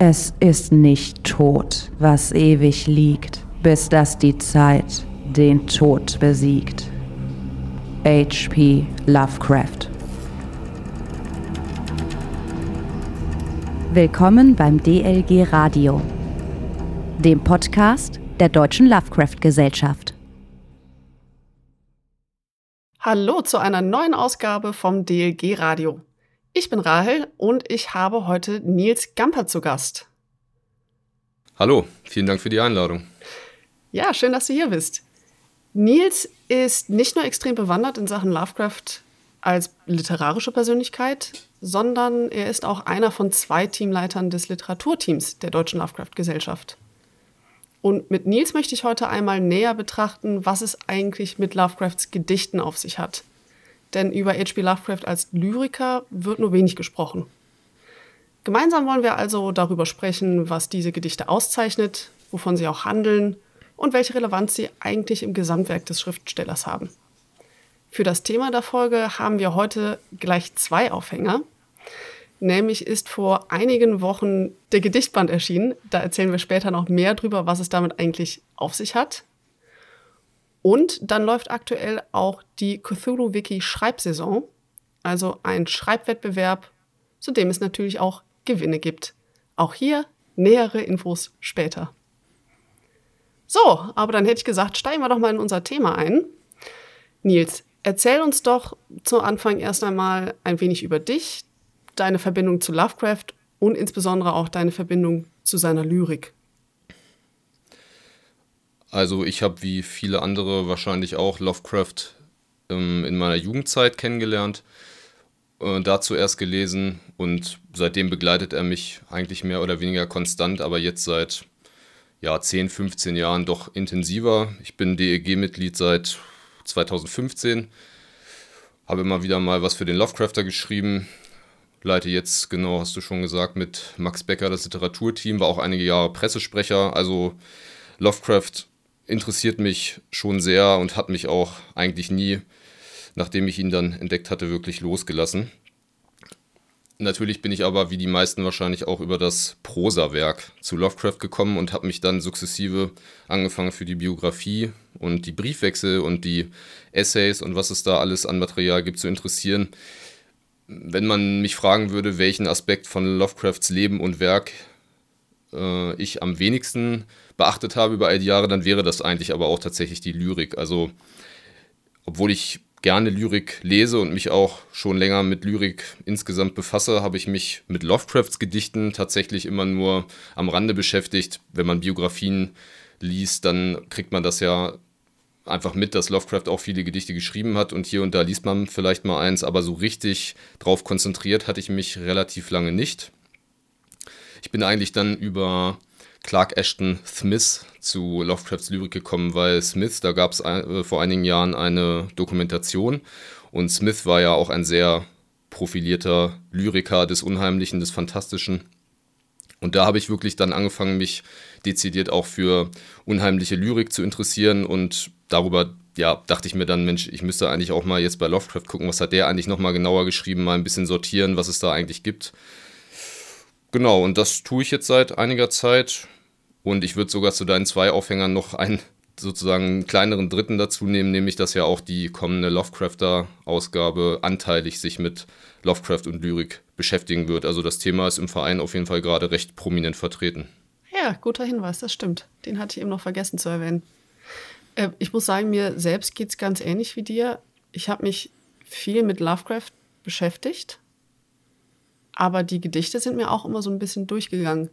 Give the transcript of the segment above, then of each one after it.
Es ist nicht tot, was ewig liegt, bis dass die Zeit den Tod besiegt. H.P. Lovecraft Willkommen beim DLG Radio, dem Podcast der Deutschen Lovecraft Gesellschaft. Hallo zu einer neuen Ausgabe vom DLG Radio. Ich bin Rahel und ich habe heute Nils Gamper zu Gast. Hallo, vielen Dank für die Einladung. Ja, schön, dass du hier bist. Nils ist nicht nur extrem bewandert in Sachen Lovecraft als literarische Persönlichkeit, sondern er ist auch einer von zwei Teamleitern des Literaturteams der Deutschen Lovecraft Gesellschaft. Und mit Nils möchte ich heute einmal näher betrachten, was es eigentlich mit Lovecrafts Gedichten auf sich hat denn über H.P. Lovecraft als Lyriker wird nur wenig gesprochen. Gemeinsam wollen wir also darüber sprechen, was diese Gedichte auszeichnet, wovon sie auch handeln und welche Relevanz sie eigentlich im Gesamtwerk des Schriftstellers haben. Für das Thema der Folge haben wir heute gleich zwei Aufhänger. Nämlich ist vor einigen Wochen der Gedichtband erschienen. Da erzählen wir später noch mehr drüber, was es damit eigentlich auf sich hat. Und dann läuft aktuell auch die Cthulhu-Wiki Schreibsaison, also ein Schreibwettbewerb, zu dem es natürlich auch Gewinne gibt. Auch hier nähere Infos später. So, aber dann hätte ich gesagt, steigen wir doch mal in unser Thema ein. Nils, erzähl uns doch zu Anfang erst einmal ein wenig über dich, deine Verbindung zu Lovecraft und insbesondere auch deine Verbindung zu seiner Lyrik. Also ich habe wie viele andere wahrscheinlich auch Lovecraft ähm, in meiner Jugendzeit kennengelernt, äh, dazu erst gelesen und seitdem begleitet er mich eigentlich mehr oder weniger konstant, aber jetzt seit ja, 10, 15 Jahren doch intensiver. Ich bin DEG-Mitglied seit 2015, habe immer wieder mal was für den Lovecrafter geschrieben, leite jetzt, genau hast du schon gesagt, mit Max Becker das Literaturteam, war auch einige Jahre Pressesprecher, also Lovecraft interessiert mich schon sehr und hat mich auch eigentlich nie, nachdem ich ihn dann entdeckt hatte, wirklich losgelassen. Natürlich bin ich aber, wie die meisten wahrscheinlich, auch über das Prosawerk zu Lovecraft gekommen und habe mich dann sukzessive angefangen für die Biografie und die Briefwechsel und die Essays und was es da alles an Material gibt zu interessieren. Wenn man mich fragen würde, welchen Aspekt von Lovecrafts Leben und Werk äh, ich am wenigsten beachtet habe über all die Jahre, dann wäre das eigentlich aber auch tatsächlich die Lyrik. Also, obwohl ich gerne Lyrik lese und mich auch schon länger mit Lyrik insgesamt befasse, habe ich mich mit Lovecrafts Gedichten tatsächlich immer nur am Rande beschäftigt. Wenn man Biografien liest, dann kriegt man das ja einfach mit, dass Lovecraft auch viele Gedichte geschrieben hat und hier und da liest man vielleicht mal eins, aber so richtig drauf konzentriert hatte ich mich relativ lange nicht. Ich bin eigentlich dann über Clark Ashton Smith zu Lovecrafts Lyrik gekommen, weil Smith, da gab es äh, vor einigen Jahren eine Dokumentation und Smith war ja auch ein sehr profilierter Lyriker des Unheimlichen, des Fantastischen. Und da habe ich wirklich dann angefangen, mich dezidiert auch für unheimliche Lyrik zu interessieren und darüber ja, dachte ich mir dann, Mensch, ich müsste eigentlich auch mal jetzt bei Lovecraft gucken, was hat der eigentlich nochmal genauer geschrieben, mal ein bisschen sortieren, was es da eigentlich gibt. Genau, und das tue ich jetzt seit einiger Zeit. Und ich würde sogar zu deinen zwei Aufhängern noch einen sozusagen kleineren dritten dazu nehmen, nämlich dass ja auch die kommende Lovecrafter-Ausgabe anteilig sich mit Lovecraft und Lyrik beschäftigen wird. Also das Thema ist im Verein auf jeden Fall gerade recht prominent vertreten. Ja, guter Hinweis, das stimmt. Den hatte ich eben noch vergessen zu erwähnen. Äh, ich muss sagen, mir selbst geht es ganz ähnlich wie dir. Ich habe mich viel mit Lovecraft beschäftigt, aber die Gedichte sind mir auch immer so ein bisschen durchgegangen.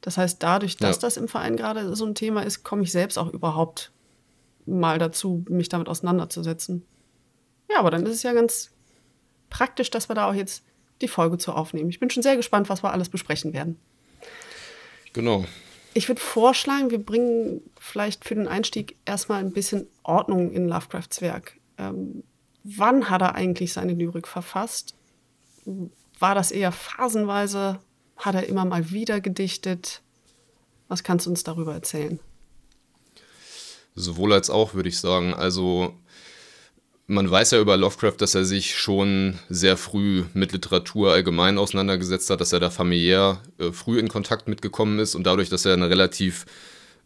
Das heißt, dadurch, dass ja. das im Verein gerade so ein Thema ist, komme ich selbst auch überhaupt mal dazu, mich damit auseinanderzusetzen. Ja, aber dann ist es ja ganz praktisch, dass wir da auch jetzt die Folge zu aufnehmen. Ich bin schon sehr gespannt, was wir alles besprechen werden. Genau. Ich würde vorschlagen, wir bringen vielleicht für den Einstieg erstmal ein bisschen Ordnung in Lovecrafts Werk. Ähm, wann hat er eigentlich seine Lyrik verfasst? War das eher phasenweise? Hat er immer mal wieder gedichtet? Was kannst du uns darüber erzählen? Sowohl als auch, würde ich sagen. Also man weiß ja über Lovecraft, dass er sich schon sehr früh mit Literatur allgemein auseinandergesetzt hat, dass er da familiär äh, früh in Kontakt mitgekommen ist und dadurch, dass er eine relativ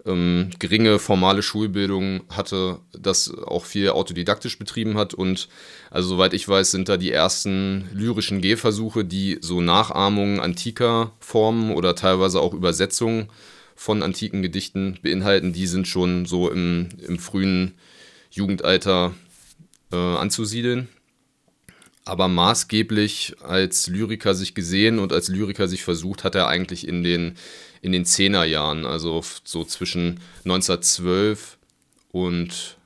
ähm, geringe formale Schulbildung hatte, das auch viel autodidaktisch betrieben hat. Und also soweit ich weiß, sind da die ersten lyrischen Gehversuche, die so Nachahmungen antiker Formen oder teilweise auch Übersetzungen von antiken Gedichten beinhalten, die sind schon so im, im frühen Jugendalter äh, anzusiedeln. Aber maßgeblich als Lyriker sich gesehen und als Lyriker sich versucht, hat er eigentlich in den, in den Zehnerjahren, also so zwischen 1912 und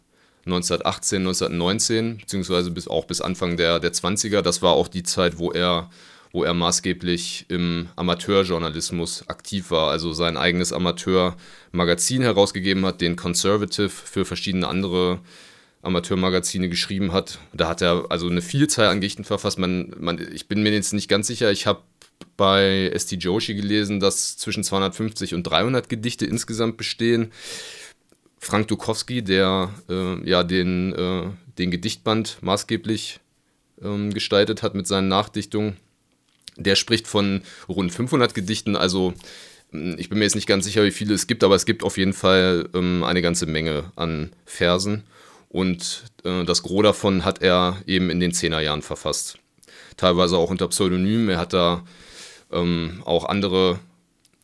1918, 1919, beziehungsweise bis, auch bis Anfang der, der 20er. Das war auch die Zeit, wo er, wo er maßgeblich im Amateurjournalismus aktiv war, also sein eigenes Amateurmagazin herausgegeben hat, den Conservative für verschiedene andere Amateurmagazine geschrieben hat. Da hat er also eine Vielzahl an Gedichten verfasst. Man, man, ich bin mir jetzt nicht ganz sicher. Ich habe bei S.T. Joshi gelesen, dass zwischen 250 und 300 Gedichte insgesamt bestehen. Frank Dukowski, der äh, ja den, äh, den Gedichtband maßgeblich ähm, gestaltet hat mit seinen Nachdichtungen, der spricht von rund 500 Gedichten. Also hm, ich bin mir jetzt nicht ganz sicher, wie viele es gibt, aber es gibt auf jeden Fall ähm, eine ganze Menge an Versen. Und äh, das Gros davon hat er eben in den Zehnerjahren verfasst. Teilweise auch unter Pseudonym. Er hat da ähm, auch andere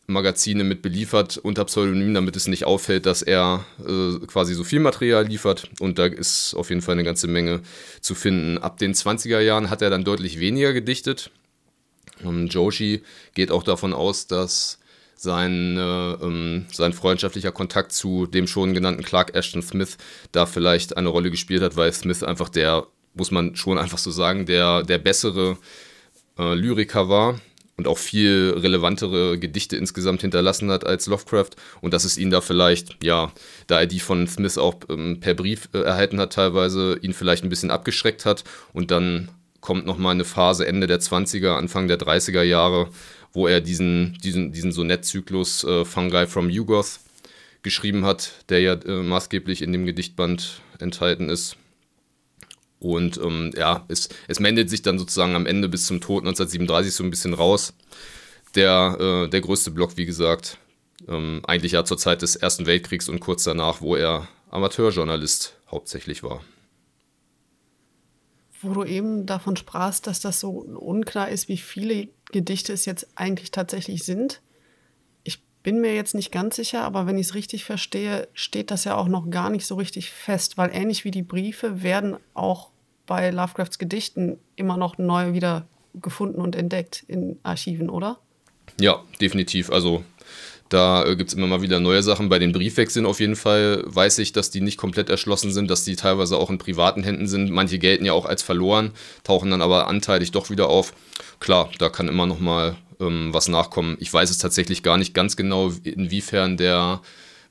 Magazine mit beliefert unter Pseudonym, damit es nicht auffällt, dass er äh, quasi so viel Material liefert. Und da ist auf jeden Fall eine ganze Menge zu finden. Ab den 20er Jahren hat er dann deutlich weniger gedichtet. Ähm, Joshi geht auch davon aus, dass sein, äh, ähm, sein freundschaftlicher Kontakt zu dem schon genannten Clark Ashton Smith da vielleicht eine Rolle gespielt hat, weil Smith einfach der, muss man schon einfach so sagen, der, der bessere äh, Lyriker war und auch viel relevantere Gedichte insgesamt hinterlassen hat als Lovecraft. Und dass es ihn da vielleicht, ja, da er die von Smith auch ähm, per Brief äh, erhalten hat teilweise, ihn vielleicht ein bisschen abgeschreckt hat. Und dann kommt nochmal eine Phase Ende der 20er, Anfang der 30er Jahre, wo er diesen, diesen, diesen Sonettzyklus äh, Fungi from Yugoth geschrieben hat, der ja äh, maßgeblich in dem Gedichtband enthalten ist. Und ähm, ja, es, es meldet sich dann sozusagen am Ende bis zum Tod 1937 so ein bisschen raus. Der, äh, der größte Block, wie gesagt, ähm, eigentlich ja zur Zeit des Ersten Weltkriegs und kurz danach, wo er Amateurjournalist hauptsächlich war wo du eben davon sprachst, dass das so unklar ist, wie viele Gedichte es jetzt eigentlich tatsächlich sind. Ich bin mir jetzt nicht ganz sicher, aber wenn ich es richtig verstehe, steht das ja auch noch gar nicht so richtig fest, weil ähnlich wie die Briefe werden auch bei Lovecrafts Gedichten immer noch neu wieder gefunden und entdeckt in Archiven, oder? Ja, definitiv. Also da äh, gibt es immer mal wieder neue Sachen. Bei den Briefwechseln auf jeden Fall weiß ich, dass die nicht komplett erschlossen sind, dass die teilweise auch in privaten Händen sind. Manche gelten ja auch als verloren, tauchen dann aber anteilig doch wieder auf. Klar, da kann immer noch mal ähm, was nachkommen. Ich weiß es tatsächlich gar nicht ganz genau, inwiefern der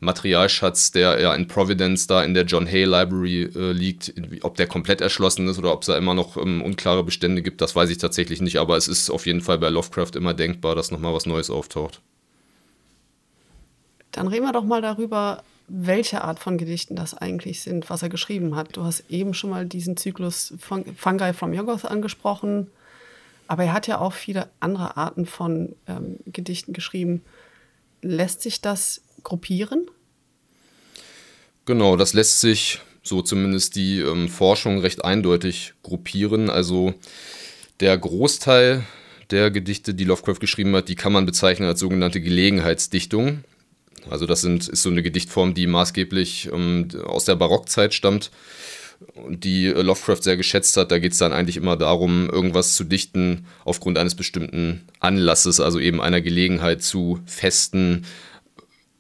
Materialschatz, der ja in Providence da in der John Hay Library äh, liegt, ob der komplett erschlossen ist oder ob es da immer noch ähm, unklare Bestände gibt, das weiß ich tatsächlich nicht. Aber es ist auf jeden Fall bei Lovecraft immer denkbar, dass nochmal was Neues auftaucht. Dann reden wir doch mal darüber, welche Art von Gedichten das eigentlich sind, was er geschrieben hat. Du hast eben schon mal diesen Zyklus von Fungi from Yogoth angesprochen, aber er hat ja auch viele andere Arten von ähm, Gedichten geschrieben. Lässt sich das gruppieren? Genau, das lässt sich, so zumindest die ähm, Forschung, recht eindeutig gruppieren. Also der Großteil der Gedichte, die Lovecraft geschrieben hat, die kann man bezeichnen als sogenannte Gelegenheitsdichtung. Also das sind, ist so eine Gedichtform, die maßgeblich ähm, aus der Barockzeit stammt und die Lovecraft sehr geschätzt hat. Da geht es dann eigentlich immer darum, irgendwas zu dichten aufgrund eines bestimmten Anlasses, also eben einer Gelegenheit zu festen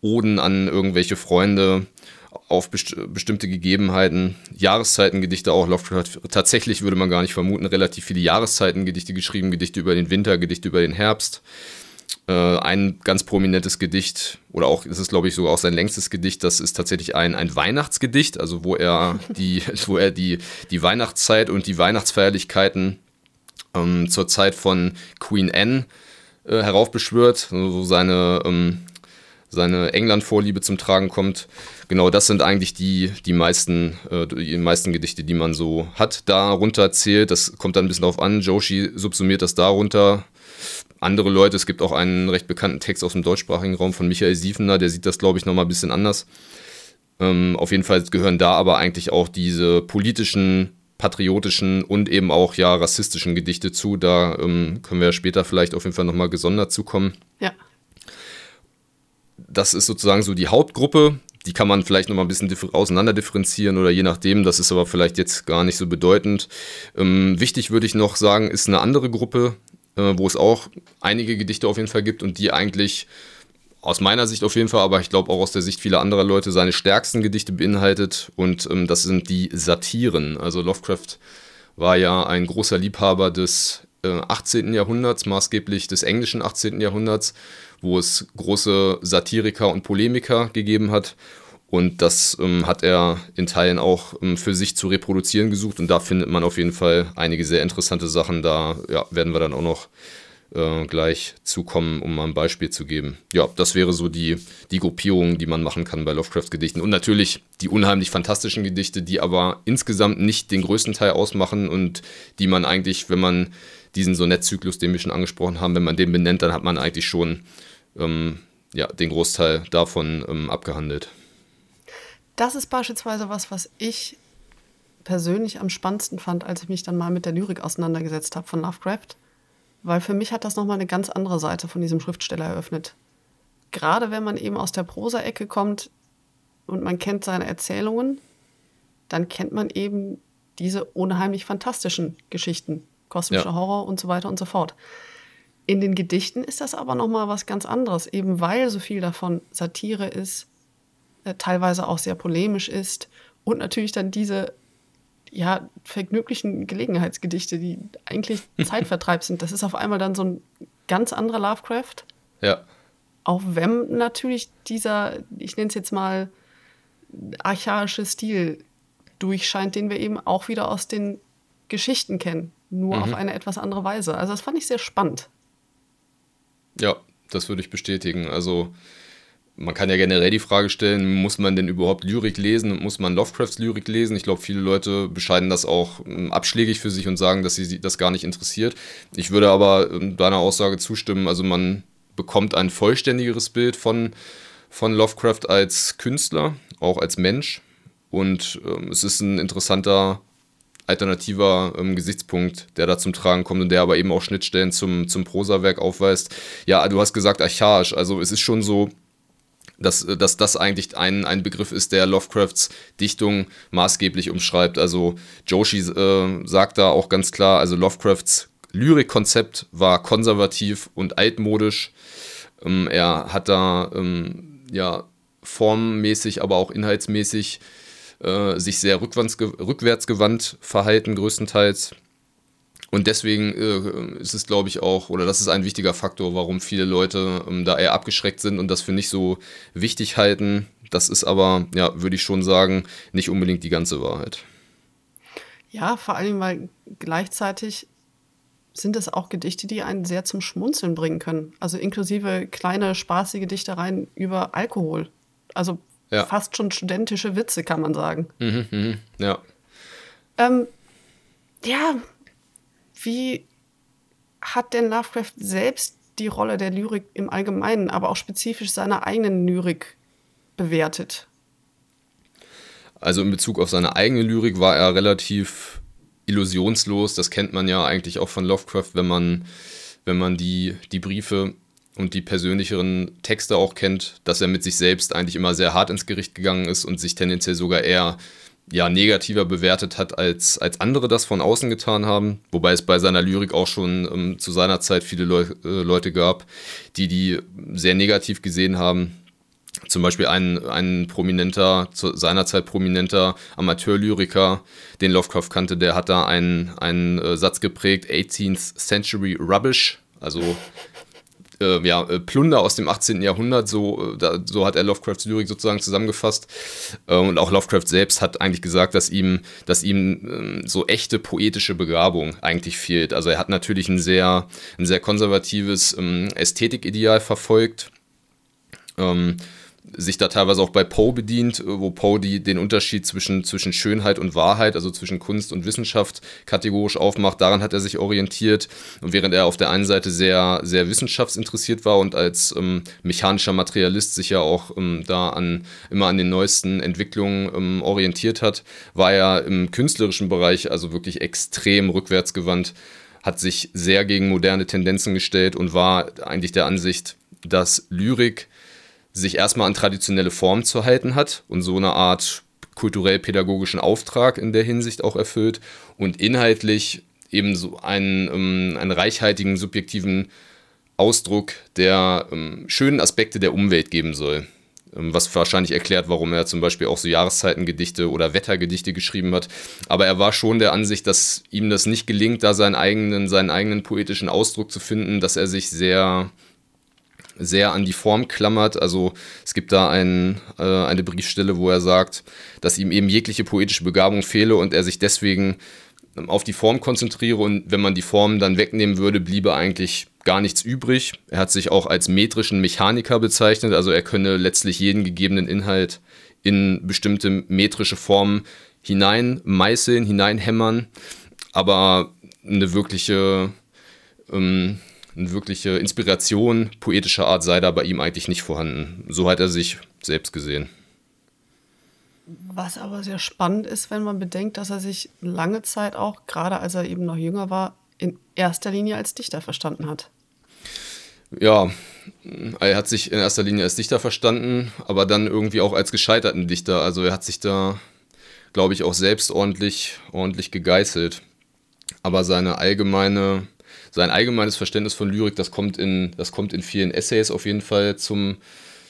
Oden an irgendwelche Freunde auf best bestimmte Gegebenheiten, Jahreszeitengedichte auch. Lovecraft tatsächlich würde man gar nicht vermuten, relativ viele Jahreszeitengedichte geschrieben, Gedichte über den Winter, Gedichte über den Herbst. Äh, ein ganz prominentes Gedicht, oder auch, das ist glaube ich sogar auch sein längstes Gedicht, das ist tatsächlich ein, ein Weihnachtsgedicht, also wo er die, wo er die, die Weihnachtszeit und die Weihnachtsfeierlichkeiten ähm, zur Zeit von Queen Anne äh, heraufbeschwört, also so seine, ähm, seine England-Vorliebe zum Tragen kommt. Genau, das sind eigentlich die, die, meisten, äh, die meisten Gedichte, die man so hat. Darunter zählt, das kommt dann ein bisschen darauf an, Joshi subsumiert das darunter. Andere Leute, es gibt auch einen recht bekannten Text aus dem deutschsprachigen Raum von Michael Siefener, der sieht das, glaube ich, nochmal ein bisschen anders. Ähm, auf jeden Fall gehören da aber eigentlich auch diese politischen, patriotischen und eben auch ja rassistischen Gedichte zu. Da ähm, können wir später vielleicht auf jeden Fall nochmal gesondert zukommen. Ja. Das ist sozusagen so die Hauptgruppe. Die kann man vielleicht nochmal ein bisschen auseinander differenzieren oder je nachdem. Das ist aber vielleicht jetzt gar nicht so bedeutend. Ähm, wichtig würde ich noch sagen, ist eine andere Gruppe, äh, wo es auch einige Gedichte auf jeden Fall gibt und die eigentlich aus meiner Sicht auf jeden Fall, aber ich glaube auch aus der Sicht vieler anderer Leute, seine stärksten Gedichte beinhaltet. Und ähm, das sind die Satiren. Also Lovecraft war ja ein großer Liebhaber des äh, 18. Jahrhunderts, maßgeblich des englischen 18. Jahrhunderts, wo es große Satiriker und Polemiker gegeben hat. Und das ähm, hat er in Teilen auch ähm, für sich zu reproduzieren gesucht. Und da findet man auf jeden Fall einige sehr interessante Sachen. Da ja, werden wir dann auch noch äh, gleich zukommen, um mal ein Beispiel zu geben. Ja, das wäre so die, die Gruppierung, die man machen kann bei Lovecraft-Gedichten. Und natürlich die unheimlich fantastischen Gedichte, die aber insgesamt nicht den größten Teil ausmachen und die man eigentlich, wenn man diesen Sonettzyklus, den wir schon angesprochen haben, wenn man den benennt, dann hat man eigentlich schon ähm, ja, den Großteil davon ähm, abgehandelt. Das ist beispielsweise was, was ich persönlich am spannendsten fand, als ich mich dann mal mit der Lyrik auseinandergesetzt habe von Lovecraft. Weil für mich hat das nochmal eine ganz andere Seite von diesem Schriftsteller eröffnet. Gerade wenn man eben aus der Prosa-Ecke kommt und man kennt seine Erzählungen, dann kennt man eben diese unheimlich fantastischen Geschichten, kosmischer ja. Horror und so weiter und so fort. In den Gedichten ist das aber nochmal was ganz anderes, eben weil so viel davon Satire ist, äh, teilweise auch sehr polemisch ist und natürlich dann diese ja, vergnüglichen Gelegenheitsgedichte, die eigentlich Zeitvertreib sind. Das ist auf einmal dann so ein ganz anderer Lovecraft. Ja. Auch wenn natürlich dieser, ich nenne es jetzt mal, archaische Stil durchscheint, den wir eben auch wieder aus den Geschichten kennen, nur mhm. auf eine etwas andere Weise. Also das fand ich sehr spannend. Ja, das würde ich bestätigen. Also man kann ja generell die Frage stellen, muss man denn überhaupt Lyrik lesen und muss man Lovecrafts Lyrik lesen? Ich glaube, viele Leute bescheiden das auch ähm, abschlägig für sich und sagen, dass sie das gar nicht interessiert. Ich würde aber ähm, deiner Aussage zustimmen, also man bekommt ein vollständigeres Bild von, von Lovecraft als Künstler, auch als Mensch. Und ähm, es ist ein interessanter alternativer ähm, Gesichtspunkt, der da zum Tragen kommt und der aber eben auch Schnittstellen zum, zum Prosawerk aufweist. Ja, du hast gesagt archaisch, also es ist schon so, dass, dass das eigentlich ein, ein Begriff ist, der Lovecrafts Dichtung maßgeblich umschreibt. Also Joshi äh, sagt da auch ganz klar, also Lovecrafts Lyrikkonzept war konservativ und altmodisch. Ähm, er hat da ähm, ja formmäßig, aber auch inhaltsmäßig äh, sich sehr rückwärtsgewandt verhalten, größtenteils. Und deswegen äh, ist es, glaube ich, auch, oder das ist ein wichtiger Faktor, warum viele Leute ähm, da eher abgeschreckt sind und das für nicht so wichtig halten. Das ist aber, ja, würde ich schon sagen, nicht unbedingt die ganze Wahrheit. Ja, vor allem, weil gleichzeitig sind es auch Gedichte, die einen sehr zum Schmunzeln bringen können. Also inklusive kleine, spaßige Dichtereien über Alkohol. Also ja. fast schon studentische Witze, kann man sagen. Mhm, mh, ja. Ähm, ja, wie hat denn Lovecraft selbst die Rolle der Lyrik im Allgemeinen, aber auch spezifisch seiner eigenen Lyrik bewertet? Also in Bezug auf seine eigene Lyrik war er relativ illusionslos. Das kennt man ja eigentlich auch von Lovecraft, wenn man, wenn man die, die Briefe und die persönlicheren Texte auch kennt, dass er mit sich selbst eigentlich immer sehr hart ins Gericht gegangen ist und sich tendenziell sogar eher ja, negativer bewertet hat, als, als andere das von außen getan haben. Wobei es bei seiner Lyrik auch schon ähm, zu seiner Zeit viele Leu äh, Leute gab, die die sehr negativ gesehen haben. Zum Beispiel ein, ein prominenter, zu seiner Zeit prominenter Amateurlyriker, den Lovecraft kannte, der hat da einen, einen äh, Satz geprägt, 18th Century Rubbish, also äh, ja, äh, Plunder aus dem 18. Jahrhundert, so, äh, da, so hat er Lovecrafts Lyrik sozusagen zusammengefasst. Äh, und auch Lovecraft selbst hat eigentlich gesagt, dass ihm, dass ihm äh, so echte poetische Begabung eigentlich fehlt. Also er hat natürlich ein sehr, ein sehr konservatives ähm, Ästhetikideal verfolgt Ähm, sich da teilweise auch bei Poe bedient, äh, wo Poe den Unterschied zwischen, zwischen Schönheit und Wahrheit, also zwischen Kunst und Wissenschaft kategorisch aufmacht. Daran hat er sich orientiert. Und während er auf der einen Seite sehr, sehr wissenschaftsinteressiert war und als ähm, mechanischer Materialist sich ja auch ähm, da an, immer an den neuesten Entwicklungen ähm, orientiert hat, war er im künstlerischen Bereich also wirklich extrem rückwärtsgewandt, hat sich sehr gegen moderne Tendenzen gestellt und war eigentlich der Ansicht, dass Lyrik sich erstmal an traditionelle Formen zu halten hat und so eine Art kulturell-pädagogischen Auftrag in der Hinsicht auch erfüllt und inhaltlich eben so einen, ähm, einen reichhaltigen subjektiven Ausdruck der ähm, schönen Aspekte der Umwelt geben soll. Ähm, was wahrscheinlich erklärt, warum er zum Beispiel auch so Jahreszeitengedichte oder Wettergedichte geschrieben hat. Aber er war schon der Ansicht, dass ihm das nicht gelingt, da seinen eigenen, seinen eigenen poetischen Ausdruck zu finden, dass er sich sehr sehr an die Form klammert. Also es gibt da ein, äh, eine Briefstelle, wo er sagt, dass ihm eben jegliche poetische Begabung fehle und er sich deswegen ähm, auf die Form konzentriere und wenn man die Form dann wegnehmen würde, bliebe eigentlich gar nichts übrig. Er hat sich auch als metrischen Mechaniker bezeichnet, also er könne letztlich jeden gegebenen Inhalt in bestimmte metrische Formen hineinmeißeln, hineinhämmern, aber eine wirkliche ähm, eine wirkliche Inspiration poetischer Art sei da bei ihm eigentlich nicht vorhanden. So hat er sich selbst gesehen. Was aber sehr spannend ist, wenn man bedenkt, dass er sich lange Zeit auch, gerade als er eben noch jünger war, in erster Linie als Dichter verstanden hat. Ja, er hat sich in erster Linie als Dichter verstanden, aber dann irgendwie auch als gescheiterten Dichter. Also er hat sich da, glaube ich, auch selbst ordentlich, ordentlich gegeißelt. Aber seine allgemeine sein allgemeines Verständnis von Lyrik, das kommt in, das kommt in vielen Essays auf jeden Fall zum,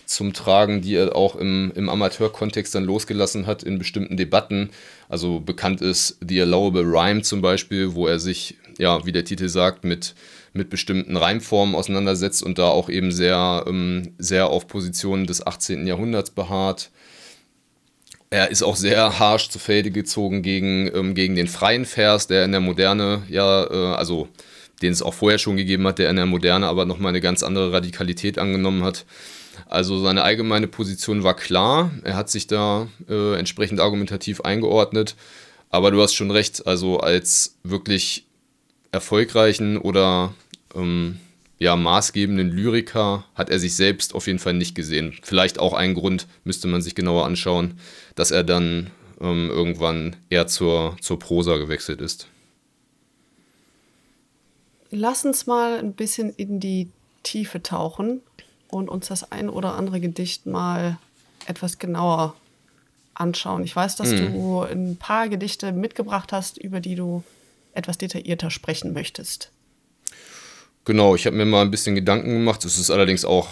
zum Tragen, die er auch im, im Amateurkontext dann losgelassen hat in bestimmten Debatten. Also bekannt ist The Allowable Rhyme zum Beispiel, wo er sich, ja, wie der Titel sagt, mit, mit bestimmten Reimformen auseinandersetzt und da auch eben sehr, ähm, sehr auf Positionen des 18. Jahrhunderts beharrt. Er ist auch sehr harsch zu Felde gezogen gegen, ähm, gegen den freien Vers, der in der Moderne ja, äh, also den es auch vorher schon gegeben hat, der in der Moderne aber nochmal eine ganz andere Radikalität angenommen hat. Also seine allgemeine Position war klar, er hat sich da äh, entsprechend argumentativ eingeordnet, aber du hast schon recht, also als wirklich erfolgreichen oder ähm, ja, maßgebenden Lyriker hat er sich selbst auf jeden Fall nicht gesehen. Vielleicht auch ein Grund, müsste man sich genauer anschauen, dass er dann ähm, irgendwann eher zur, zur Prosa gewechselt ist. Lass uns mal ein bisschen in die Tiefe tauchen und uns das ein oder andere Gedicht mal etwas genauer anschauen. Ich weiß, dass mhm. du ein paar Gedichte mitgebracht hast, über die du etwas detaillierter sprechen möchtest. Genau, ich habe mir mal ein bisschen Gedanken gemacht. Es ist allerdings auch,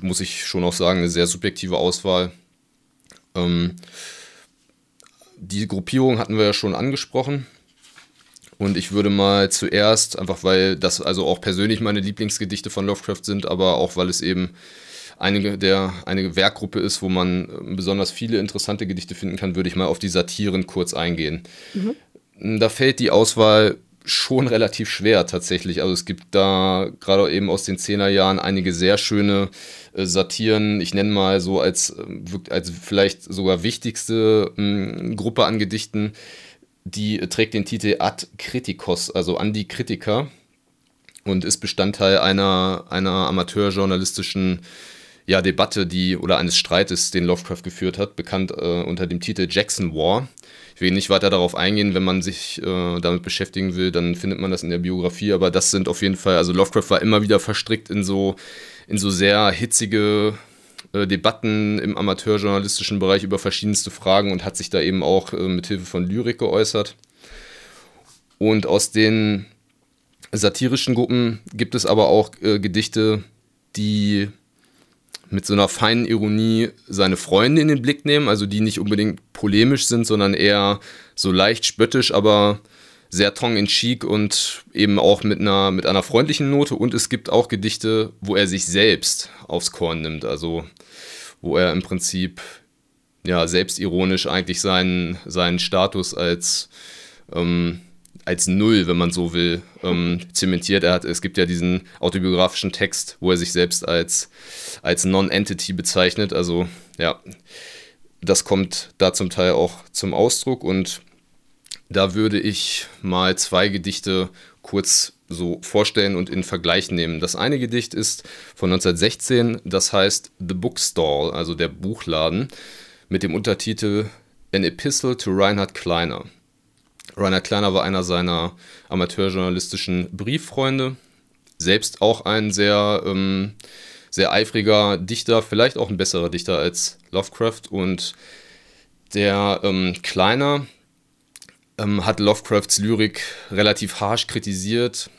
muss ich schon auch sagen, eine sehr subjektive Auswahl. Ähm, die Gruppierung hatten wir ja schon angesprochen. Und ich würde mal zuerst, einfach weil das also auch persönlich meine Lieblingsgedichte von Lovecraft sind, aber auch weil es eben einige der eine Werkgruppe ist, wo man äh, besonders viele interessante Gedichte finden kann, würde ich mal auf die Satiren kurz eingehen. Mhm. Da fällt die Auswahl schon relativ schwer tatsächlich. Also es gibt da gerade eben aus den Zehnerjahren einige sehr schöne äh, Satiren. Ich nenne mal so als, äh, als vielleicht sogar wichtigste äh, Gruppe an Gedichten die trägt den Titel Ad Criticos, also an die Kritiker und ist Bestandteil einer, einer amateurjournalistischen ja, Debatte, die oder eines Streites, den Lovecraft geführt hat, bekannt äh, unter dem Titel Jackson War. Ich will nicht weiter darauf eingehen, wenn man sich äh, damit beschäftigen will, dann findet man das in der Biografie, aber das sind auf jeden Fall, also Lovecraft war immer wieder verstrickt in so, in so sehr hitzige äh, Debatten im amateurjournalistischen Bereich über verschiedenste Fragen und hat sich da eben auch äh, mit Hilfe von Lyrik geäußert. Und aus den satirischen Gruppen gibt es aber auch äh, Gedichte, die mit so einer feinen Ironie seine Freunde in den Blick nehmen, also die nicht unbedingt polemisch sind, sondern eher so leicht spöttisch, aber sehr tongue in cheek und eben auch mit einer, mit einer freundlichen Note. Und es gibt auch Gedichte, wo er sich selbst aufs Korn nimmt. Also wo er im Prinzip ja selbstironisch eigentlich seinen, seinen Status als ähm, als Null, wenn man so will, ähm, zementiert. Er hat, es gibt ja diesen autobiografischen Text, wo er sich selbst als, als Non-Entity bezeichnet. Also ja, das kommt da zum Teil auch zum Ausdruck und da würde ich mal zwei Gedichte kurz so vorstellen und in Vergleich nehmen. Das eine Gedicht ist von 1916, das heißt The Bookstall, also der Buchladen, mit dem Untertitel An Epistle to Reinhard Kleiner. Reinhard Kleiner war einer seiner amateurjournalistischen Brieffreunde, selbst auch ein sehr, ähm, sehr eifriger Dichter, vielleicht auch ein besserer Dichter als Lovecraft. Und der ähm, Kleiner ähm, hat Lovecrafts Lyrik relativ harsch kritisiert,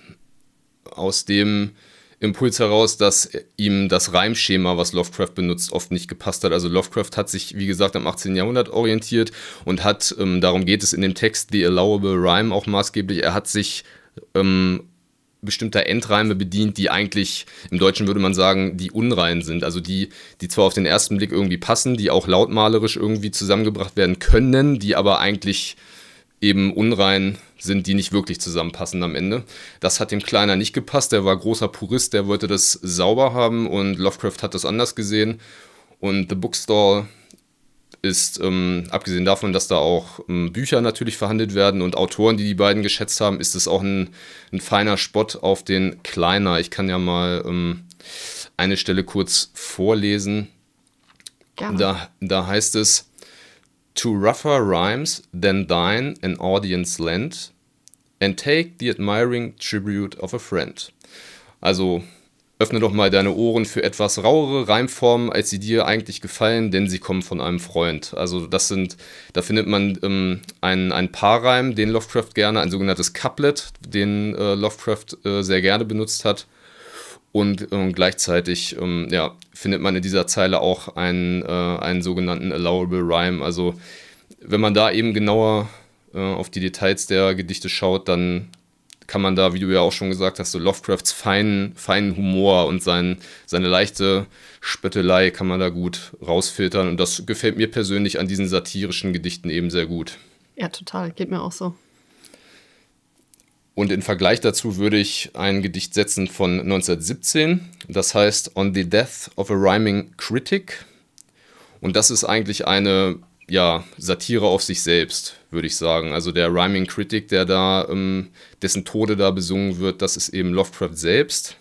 aus dem Impuls heraus, dass ihm das Reimschema, was Lovecraft benutzt, oft nicht gepasst hat. Also Lovecraft hat sich, wie gesagt, am 18. Jahrhundert orientiert und hat, ähm, darum geht es in dem Text, The Allowable Rhyme auch maßgeblich, er hat sich ähm, bestimmter Endreime bedient, die eigentlich, im Deutschen würde man sagen, die unrein sind. Also die, die zwar auf den ersten Blick irgendwie passen, die auch lautmalerisch irgendwie zusammengebracht werden können, die aber eigentlich eben unrein sind, die nicht wirklich zusammenpassen am Ende. Das hat dem Kleiner nicht gepasst. Der war großer Purist, der wollte das sauber haben und Lovecraft hat das anders gesehen. Und The Bookstall ist, ähm, abgesehen davon, dass da auch ähm, Bücher natürlich verhandelt werden und Autoren, die die beiden geschätzt haben, ist es auch ein, ein feiner Spott auf den Kleiner. Ich kann ja mal ähm, eine Stelle kurz vorlesen. Gerne. Da, da heißt es, To rougher rhymes than thine an audience lent, and take the admiring tribute of a friend. Also öffne doch mal deine Ohren für etwas rauere Reimformen, als sie dir eigentlich gefallen, denn sie kommen von einem Freund. Also das sind, da findet man ähm, einen, einen Paarreim, den Lovecraft gerne, ein sogenanntes Couplet, den äh, Lovecraft äh, sehr gerne benutzt hat. Und ähm, gleichzeitig ähm, ja, findet man in dieser Zeile auch einen, äh, einen sogenannten Allowable Rhyme. Also wenn man da eben genauer äh, auf die Details der Gedichte schaut, dann kann man da, wie du ja auch schon gesagt hast, so Lovecrafts feinen, feinen Humor und sein, seine leichte Spöttelei kann man da gut rausfiltern. Und das gefällt mir persönlich an diesen satirischen Gedichten eben sehr gut. Ja, total. Geht mir auch so. Und in Vergleich dazu würde ich ein Gedicht setzen von 1917. Das heißt On the Death of a Rhyming Critic. Und das ist eigentlich eine ja, Satire auf sich selbst, würde ich sagen. Also der Rhyming Critic, der da, ähm, dessen Tode da besungen wird, das ist eben Lovecraft selbst.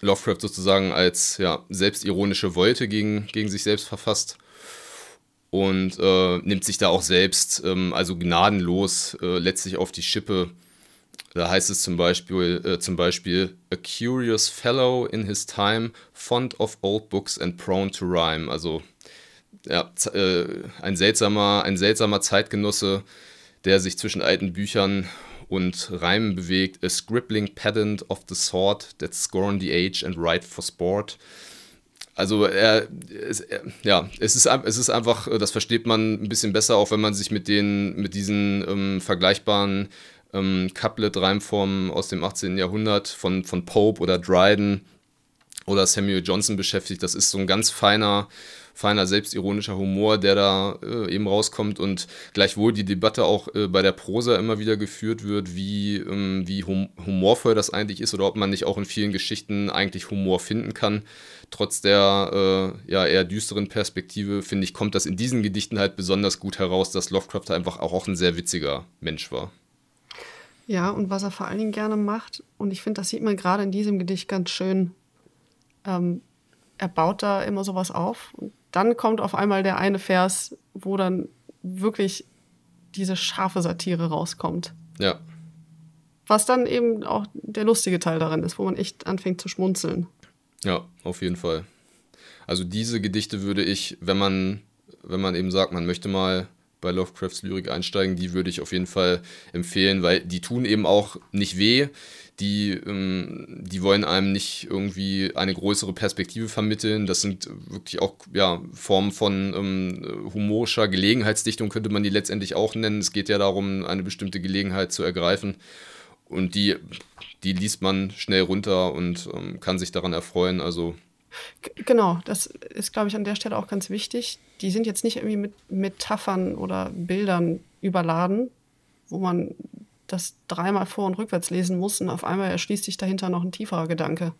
Lovecraft sozusagen als ja, selbstironische Wolte gegen, gegen sich selbst verfasst und äh, nimmt sich da auch selbst, ähm, also gnadenlos, äh, letztlich auf die Schippe da heißt es zum Beispiel, äh, zum Beispiel, a curious fellow in his time, fond of old books and prone to rhyme. Also ja, äh, ein, seltsamer, ein seltsamer Zeitgenosse, der sich zwischen alten Büchern und Reimen bewegt. A scribbling pedant of the sort that scorn the age and write for sport. Also er, er, ja, es ist, es ist einfach, das versteht man ein bisschen besser, auch wenn man sich mit den, mit diesen ähm, vergleichbaren ähm, Couplet-Reimformen aus dem 18. Jahrhundert von, von Pope oder Dryden oder Samuel Johnson beschäftigt. Das ist so ein ganz feiner, feiner selbstironischer Humor, der da äh, eben rauskommt und gleichwohl die Debatte auch äh, bei der Prosa immer wieder geführt wird, wie, ähm, wie hum humorvoll das eigentlich ist oder ob man nicht auch in vielen Geschichten eigentlich Humor finden kann. Trotz der äh, ja, eher düsteren Perspektive, finde ich, kommt das in diesen Gedichten halt besonders gut heraus, dass Lovecraft einfach auch, auch ein sehr witziger Mensch war. Ja, und was er vor allen Dingen gerne macht, und ich finde, das sieht man gerade in diesem Gedicht ganz schön, ähm, er baut da immer sowas auf. Und dann kommt auf einmal der eine Vers, wo dann wirklich diese scharfe Satire rauskommt. Ja. Was dann eben auch der lustige Teil darin ist, wo man echt anfängt zu schmunzeln. Ja, auf jeden Fall. Also diese Gedichte würde ich, wenn man, wenn man eben sagt, man möchte mal bei Lovecrafts Lyrik einsteigen, die würde ich auf jeden Fall empfehlen, weil die tun eben auch nicht weh. Die, ähm, die wollen einem nicht irgendwie eine größere Perspektive vermitteln. Das sind wirklich auch ja, Formen von ähm, humorischer Gelegenheitsdichtung, könnte man die letztendlich auch nennen. Es geht ja darum, eine bestimmte Gelegenheit zu ergreifen. Und die, die liest man schnell runter und ähm, kann sich daran erfreuen. Also Genau, das ist, glaube ich, an der Stelle auch ganz wichtig. Die sind jetzt nicht irgendwie mit Metaphern oder Bildern überladen, wo man das dreimal vor- und rückwärts lesen muss und auf einmal erschließt sich dahinter noch ein tieferer Gedanke.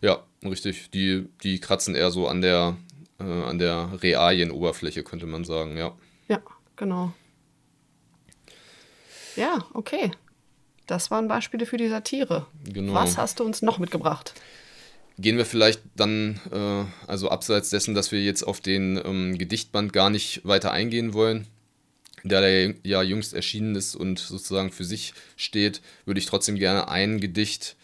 Ja, richtig. Die, die kratzen eher so an der, äh, an der Realienoberfläche, könnte man sagen, ja. Ja, genau. Ja, okay. Das waren Beispiele für die Satire. Genau. Was hast du uns noch mitgebracht? Gehen wir vielleicht dann, äh, also abseits dessen, dass wir jetzt auf den ähm, Gedichtband gar nicht weiter eingehen wollen, da der ja jüngst erschienen ist und sozusagen für sich steht, würde ich trotzdem gerne ein Gedicht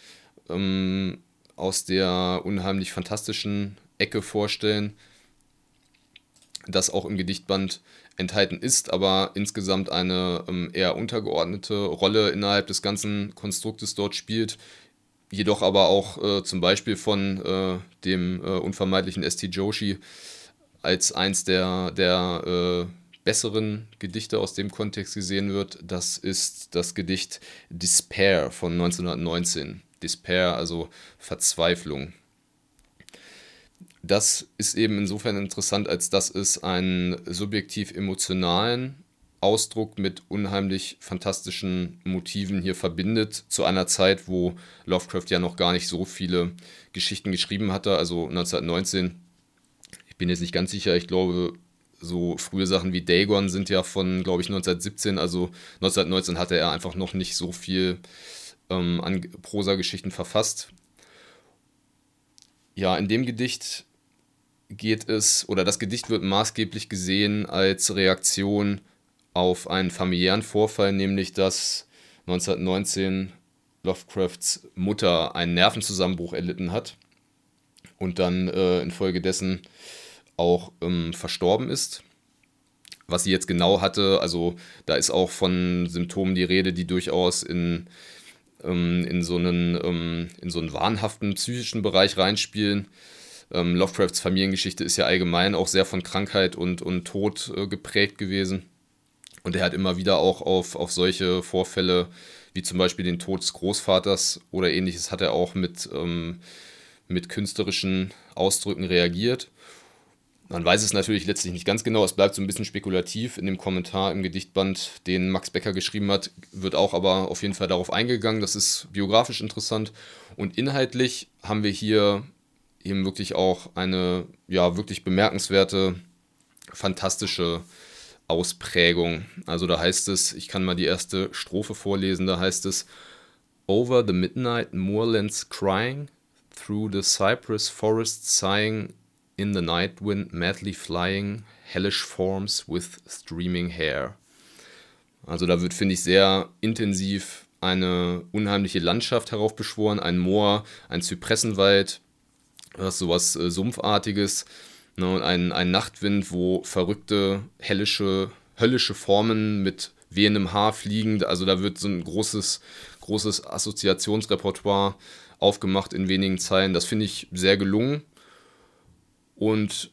ähm, aus der unheimlich fantastischen Ecke vorstellen, das auch im Gedichtband enthalten ist, aber insgesamt eine ähm, eher untergeordnete Rolle innerhalb des ganzen Konstruktes dort spielt, jedoch aber auch äh, zum Beispiel von äh, dem äh, unvermeidlichen S.T. Joshi als eins der, der äh, besseren Gedichte aus dem Kontext gesehen wird. Das ist das Gedicht Despair von 1919. Despair, also Verzweiflung. Das ist eben insofern interessant, als dass es einen subjektiv emotionalen Ausdruck mit unheimlich fantastischen Motiven hier verbindet, zu einer Zeit, wo Lovecraft ja noch gar nicht so viele Geschichten geschrieben hatte, also 1919. Ich bin jetzt nicht ganz sicher, ich glaube, so frühe Sachen wie Dagon sind ja von, glaube ich, 1917, also 1919 hatte er einfach noch nicht so viel ähm, an Prosageschichten verfasst. Ja, in dem Gedicht geht es, oder das Gedicht wird maßgeblich gesehen als Reaktion auf einen familiären Vorfall, nämlich dass 1919 Lovecrafts Mutter einen Nervenzusammenbruch erlitten hat und dann äh, infolgedessen auch ähm, verstorben ist. Was sie jetzt genau hatte, also da ist auch von Symptomen die Rede, die durchaus in, ähm, in, so einen, ähm, in so einen wahnhaften psychischen Bereich reinspielen. Ähm, Lovecrafts Familiengeschichte ist ja allgemein auch sehr von Krankheit und, und Tod äh, geprägt gewesen. Und er hat immer wieder auch auf, auf solche Vorfälle, wie zum Beispiel den Tod des Großvaters oder ähnliches, hat er auch mit, ähm, mit künstlerischen Ausdrücken reagiert. Man weiß es natürlich letztlich nicht ganz genau, es bleibt so ein bisschen spekulativ. In dem Kommentar im Gedichtband, den Max Becker geschrieben hat, wird auch aber auf jeden Fall darauf eingegangen. Das ist biografisch interessant. Und inhaltlich haben wir hier eben wirklich auch eine ja wirklich bemerkenswerte, fantastische Ausprägung. Also da heißt es, ich kann mal die erste Strophe vorlesen, da heißt es Over the midnight moorlands crying, through the cypress forest sighing, in the night wind madly flying, hellish forms with streaming hair. Also da wird, finde ich, sehr intensiv eine unheimliche Landschaft heraufbeschworen, ein Moor, ein Zypressenwald, was sowas äh, Sumpfartiges ne, und ein, ein Nachtwind, wo verrückte, hellische, höllische Formen mit wehendem Haar fliegen. Also da wird so ein großes, großes Assoziationsrepertoire aufgemacht in wenigen Zeilen. Das finde ich sehr gelungen. Und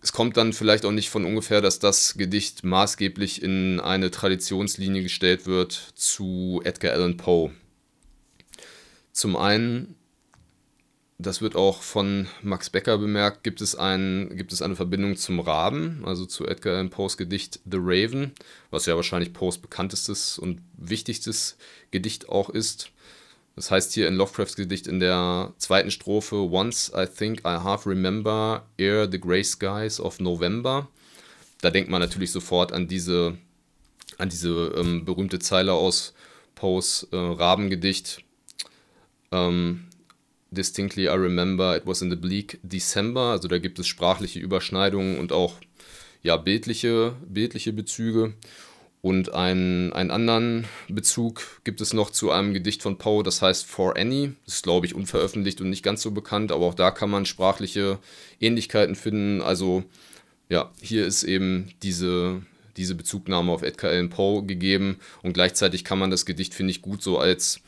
es kommt dann vielleicht auch nicht von ungefähr, dass das Gedicht maßgeblich in eine Traditionslinie gestellt wird zu Edgar Allan Poe. Zum einen das wird auch von Max Becker bemerkt, gibt es, ein, gibt es eine Verbindung zum Raben, also zu Edgar Allan Poes Gedicht The Raven, was ja wahrscheinlich Poes bekanntestes und wichtigstes Gedicht auch ist. Das heißt hier in Lovecrafts Gedicht in der zweiten Strophe Once I think I half remember ere the grey skies of November. Da denkt man natürlich sofort an diese, an diese ähm, berühmte Zeile aus Poes äh, Rabengedicht. Ähm, distinctly I remember it was in the bleak December. Also da gibt es sprachliche Überschneidungen und auch ja, bildliche, bildliche Bezüge. Und einen, einen anderen Bezug gibt es noch zu einem Gedicht von Poe, das heißt For Annie. Das ist, glaube ich, unveröffentlicht und nicht ganz so bekannt, aber auch da kann man sprachliche Ähnlichkeiten finden. Also, ja, hier ist eben diese, diese Bezugnahme auf Edgar Allan Poe gegeben und gleichzeitig kann man das Gedicht, finde ich, gut so als,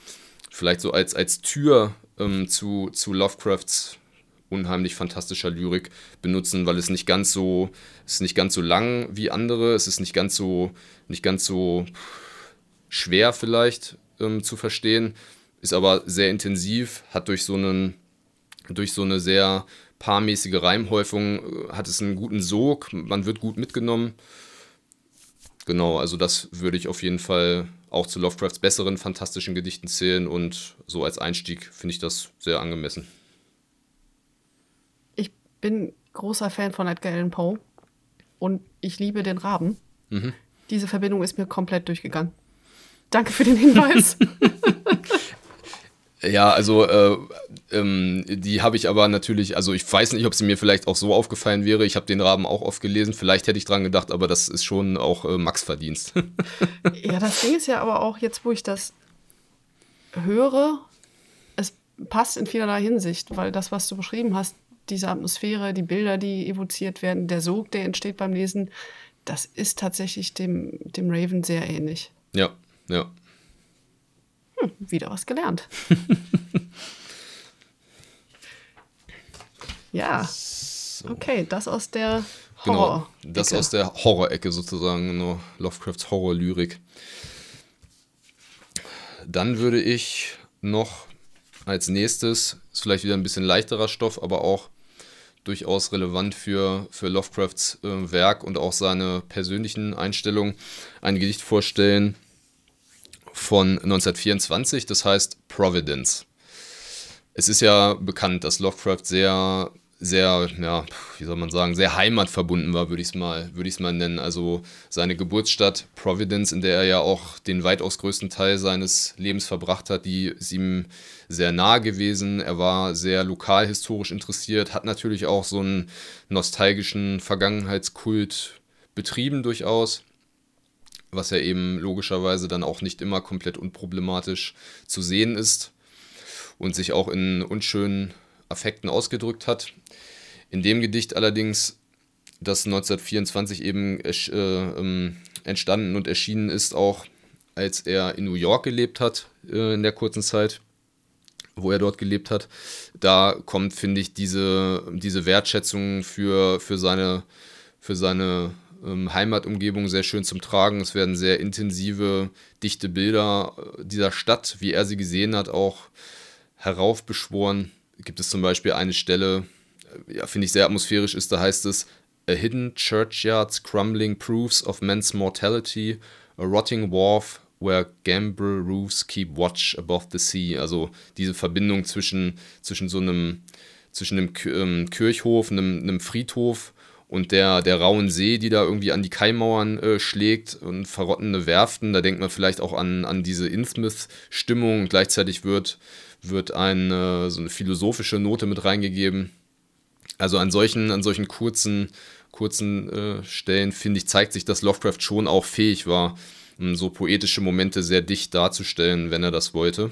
vielleicht so als, als Tür ähm, zu, zu Lovecrafts unheimlich fantastischer Lyrik benutzen, weil es nicht ganz so, es ist nicht ganz so lang wie andere, es ist nicht ganz so, nicht ganz so schwer vielleicht ähm, zu verstehen, ist aber sehr intensiv, hat durch so einen, durch so eine sehr paarmäßige Reimhäufung, äh, hat es einen guten Sog, man wird gut mitgenommen. genau. Also das würde ich auf jeden Fall auch zu Lovecrafts besseren fantastischen Gedichten zählen und so als Einstieg finde ich das sehr angemessen. Ich bin großer Fan von Edgar Allan Poe und ich liebe den Raben. Mhm. Diese Verbindung ist mir komplett durchgegangen. Danke für den Hinweis. Ja, also äh, ähm, die habe ich aber natürlich, also ich weiß nicht, ob sie mir vielleicht auch so aufgefallen wäre. Ich habe den Raben auch oft gelesen. Vielleicht hätte ich dran gedacht, aber das ist schon auch äh, Max Verdienst. ja, das Ding ist ja aber auch jetzt, wo ich das höre, es passt in vielerlei Hinsicht, weil das, was du beschrieben hast, diese Atmosphäre, die Bilder, die evoziert werden, der Sog, der entsteht beim Lesen, das ist tatsächlich dem, dem Raven sehr ähnlich. Ja, ja. Hm, wieder was gelernt. ja. Okay, das aus der Horror. Genau, das aus der Horror-Ecke sozusagen, genau. Lovecrafts Horror-Lyrik. Dann würde ich noch als nächstes, ist vielleicht wieder ein bisschen leichterer Stoff, aber auch durchaus relevant für, für Lovecrafts äh, Werk und auch seine persönlichen Einstellungen, ein Gedicht vorstellen, von 1924, das heißt Providence. Es ist ja bekannt, dass Lovecraft sehr, sehr, ja, wie soll man sagen, sehr heimatverbunden war, würde ich es mal, würd mal nennen. Also seine Geburtsstadt Providence, in der er ja auch den weitaus größten Teil seines Lebens verbracht hat, die ist ihm sehr nahe gewesen. Er war sehr lokalhistorisch interessiert, hat natürlich auch so einen nostalgischen Vergangenheitskult betrieben durchaus was ja eben logischerweise dann auch nicht immer komplett unproblematisch zu sehen ist und sich auch in unschönen Affekten ausgedrückt hat. In dem Gedicht allerdings, das 1924 eben äh, ähm, entstanden und erschienen ist, auch als er in New York gelebt hat, äh, in der kurzen Zeit, wo er dort gelebt hat, da kommt, finde ich, diese, diese Wertschätzung für, für seine, für seine Heimatumgebung sehr schön zum Tragen. Es werden sehr intensive, dichte Bilder äh, dieser Stadt, wie er sie gesehen hat, auch heraufbeschworen. Gibt es zum Beispiel eine Stelle, äh, ja, finde ich sehr atmosphärisch ist, da heißt es, A hidden churchyard's crumbling proofs of men's mortality, a rotting wharf where gambrel roofs keep watch above the sea. Also diese Verbindung zwischen, zwischen so einem, zwischen einem ähm, Kirchhof, einem, einem Friedhof und der, der rauen See, die da irgendwie an die Kaimauern äh, schlägt und verrottende Werften, da denkt man vielleicht auch an, an diese Innsmouth-Stimmung. Gleichzeitig wird, wird eine, so eine philosophische Note mit reingegeben. Also an solchen, an solchen kurzen, kurzen äh, Stellen, finde ich, zeigt sich, dass Lovecraft schon auch fähig war, so poetische Momente sehr dicht darzustellen, wenn er das wollte.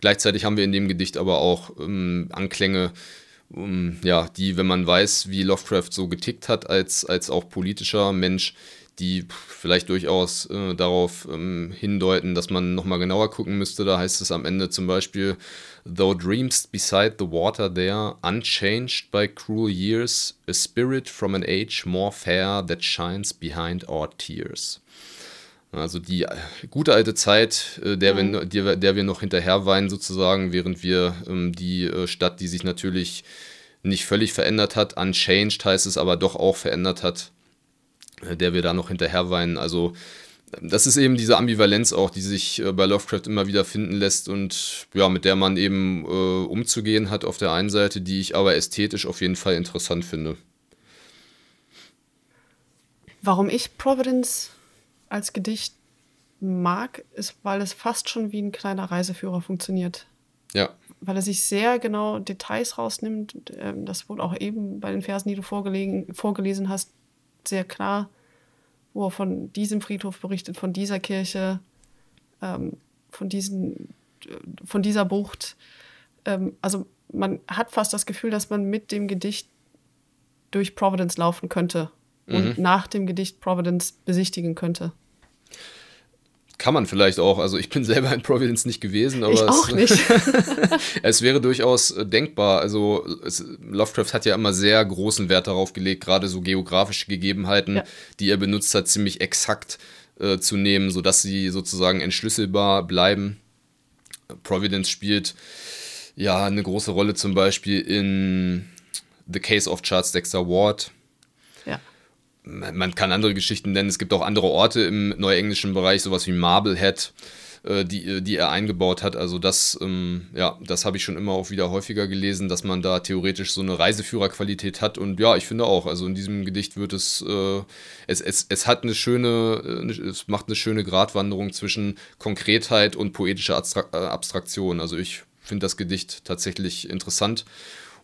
Gleichzeitig haben wir in dem Gedicht aber auch ähm, Anklänge ja, die, wenn man weiß, wie Lovecraft so getickt hat, als, als auch politischer Mensch, die vielleicht durchaus äh, darauf ähm, hindeuten, dass man nochmal genauer gucken müsste. Da heißt es am Ende zum Beispiel, Though dreams beside the water there, unchanged by cruel years, a spirit from an age more fair that shines behind our tears. Also die äh, gute alte Zeit, äh, der, mhm. wir, der, der wir noch hinterher weinen sozusagen, während wir ähm, die äh, Stadt, die sich natürlich nicht völlig verändert hat, unchanged heißt es, aber doch auch verändert hat, der wir da noch hinterher weinen. Also das ist eben diese Ambivalenz auch, die sich bei Lovecraft immer wieder finden lässt und ja, mit der man eben äh, umzugehen hat auf der einen Seite, die ich aber ästhetisch auf jeden Fall interessant finde. Warum ich Providence als Gedicht mag, ist, weil es fast schon wie ein kleiner Reiseführer funktioniert. Ja. Weil er sich sehr genau Details rausnimmt. Ähm, das wurde auch eben bei den Versen, die du vorgelesen hast, sehr klar, wo er von diesem Friedhof berichtet, von dieser Kirche, ähm, von, diesen, äh, von dieser Bucht. Ähm, also man hat fast das Gefühl, dass man mit dem Gedicht durch Providence laufen könnte und mhm. nach dem Gedicht Providence besichtigen könnte. Kann man vielleicht auch. Also ich bin selber in Providence nicht gewesen, aber ich auch es, nicht. es wäre durchaus äh, denkbar. Also es, Lovecraft hat ja immer sehr großen Wert darauf gelegt, gerade so geografische Gegebenheiten, ja. die er benutzt hat, ziemlich exakt äh, zu nehmen, sodass sie sozusagen entschlüsselbar bleiben. Providence spielt ja eine große Rolle zum Beispiel in The Case of Charles Dexter Ward man kann andere Geschichten nennen. Es gibt auch andere Orte im neuenglischen Bereich, sowas wie Marblehead, äh, die, die er eingebaut hat. Also das, ähm, ja, das habe ich schon immer auch wieder häufiger gelesen, dass man da theoretisch so eine Reiseführerqualität hat. Und ja, ich finde auch, also in diesem Gedicht wird es, äh, es, es, es hat eine schöne, äh, es macht eine schöne Gratwanderung zwischen Konkretheit und poetischer Abstrak äh, Abstraktion. Also ich finde das Gedicht tatsächlich interessant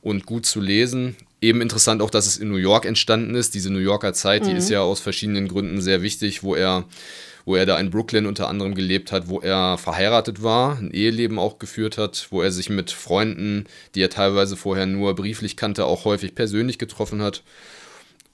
und gut zu lesen. Eben interessant auch, dass es in New York entstanden ist. Diese New Yorker Zeit, mhm. die ist ja aus verschiedenen Gründen sehr wichtig, wo er, wo er da in Brooklyn unter anderem gelebt hat, wo er verheiratet war, ein Eheleben auch geführt hat, wo er sich mit Freunden, die er teilweise vorher nur brieflich kannte, auch häufig persönlich getroffen hat.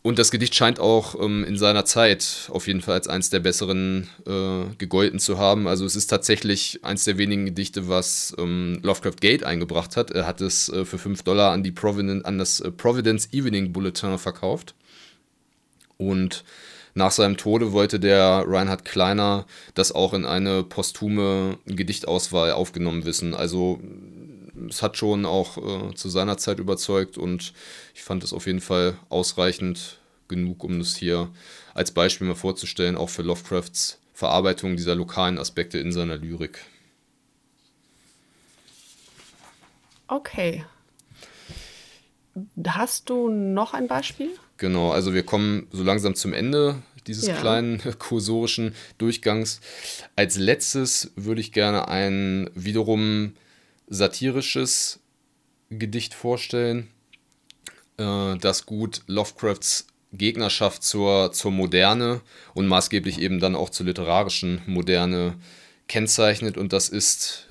Und das Gedicht scheint auch ähm, in seiner Zeit auf jeden Fall als eins der besseren äh, gegolten zu haben. Also es ist tatsächlich eins der wenigen Gedichte, was ähm, Lovecraft Gate eingebracht hat. Er hat es äh, für 5 Dollar an, die Providence, an das äh, Providence Evening Bulletin verkauft. Und nach seinem Tode wollte der Reinhard Kleiner das auch in eine posthume Gedichtauswahl aufgenommen wissen. Also es hat schon auch äh, zu seiner Zeit überzeugt und ich fand es auf jeden Fall ausreichend genug, um das hier als Beispiel mal vorzustellen, auch für Lovecrafts Verarbeitung dieser lokalen Aspekte in seiner Lyrik. Okay. Hast du noch ein Beispiel? Genau, also wir kommen so langsam zum Ende dieses ja. kleinen kursorischen Durchgangs. Als letztes würde ich gerne ein wiederum satirisches Gedicht vorstellen, äh, das gut Lovecrafts Gegnerschaft zur, zur Moderne und maßgeblich eben dann auch zur literarischen Moderne kennzeichnet. Und das ist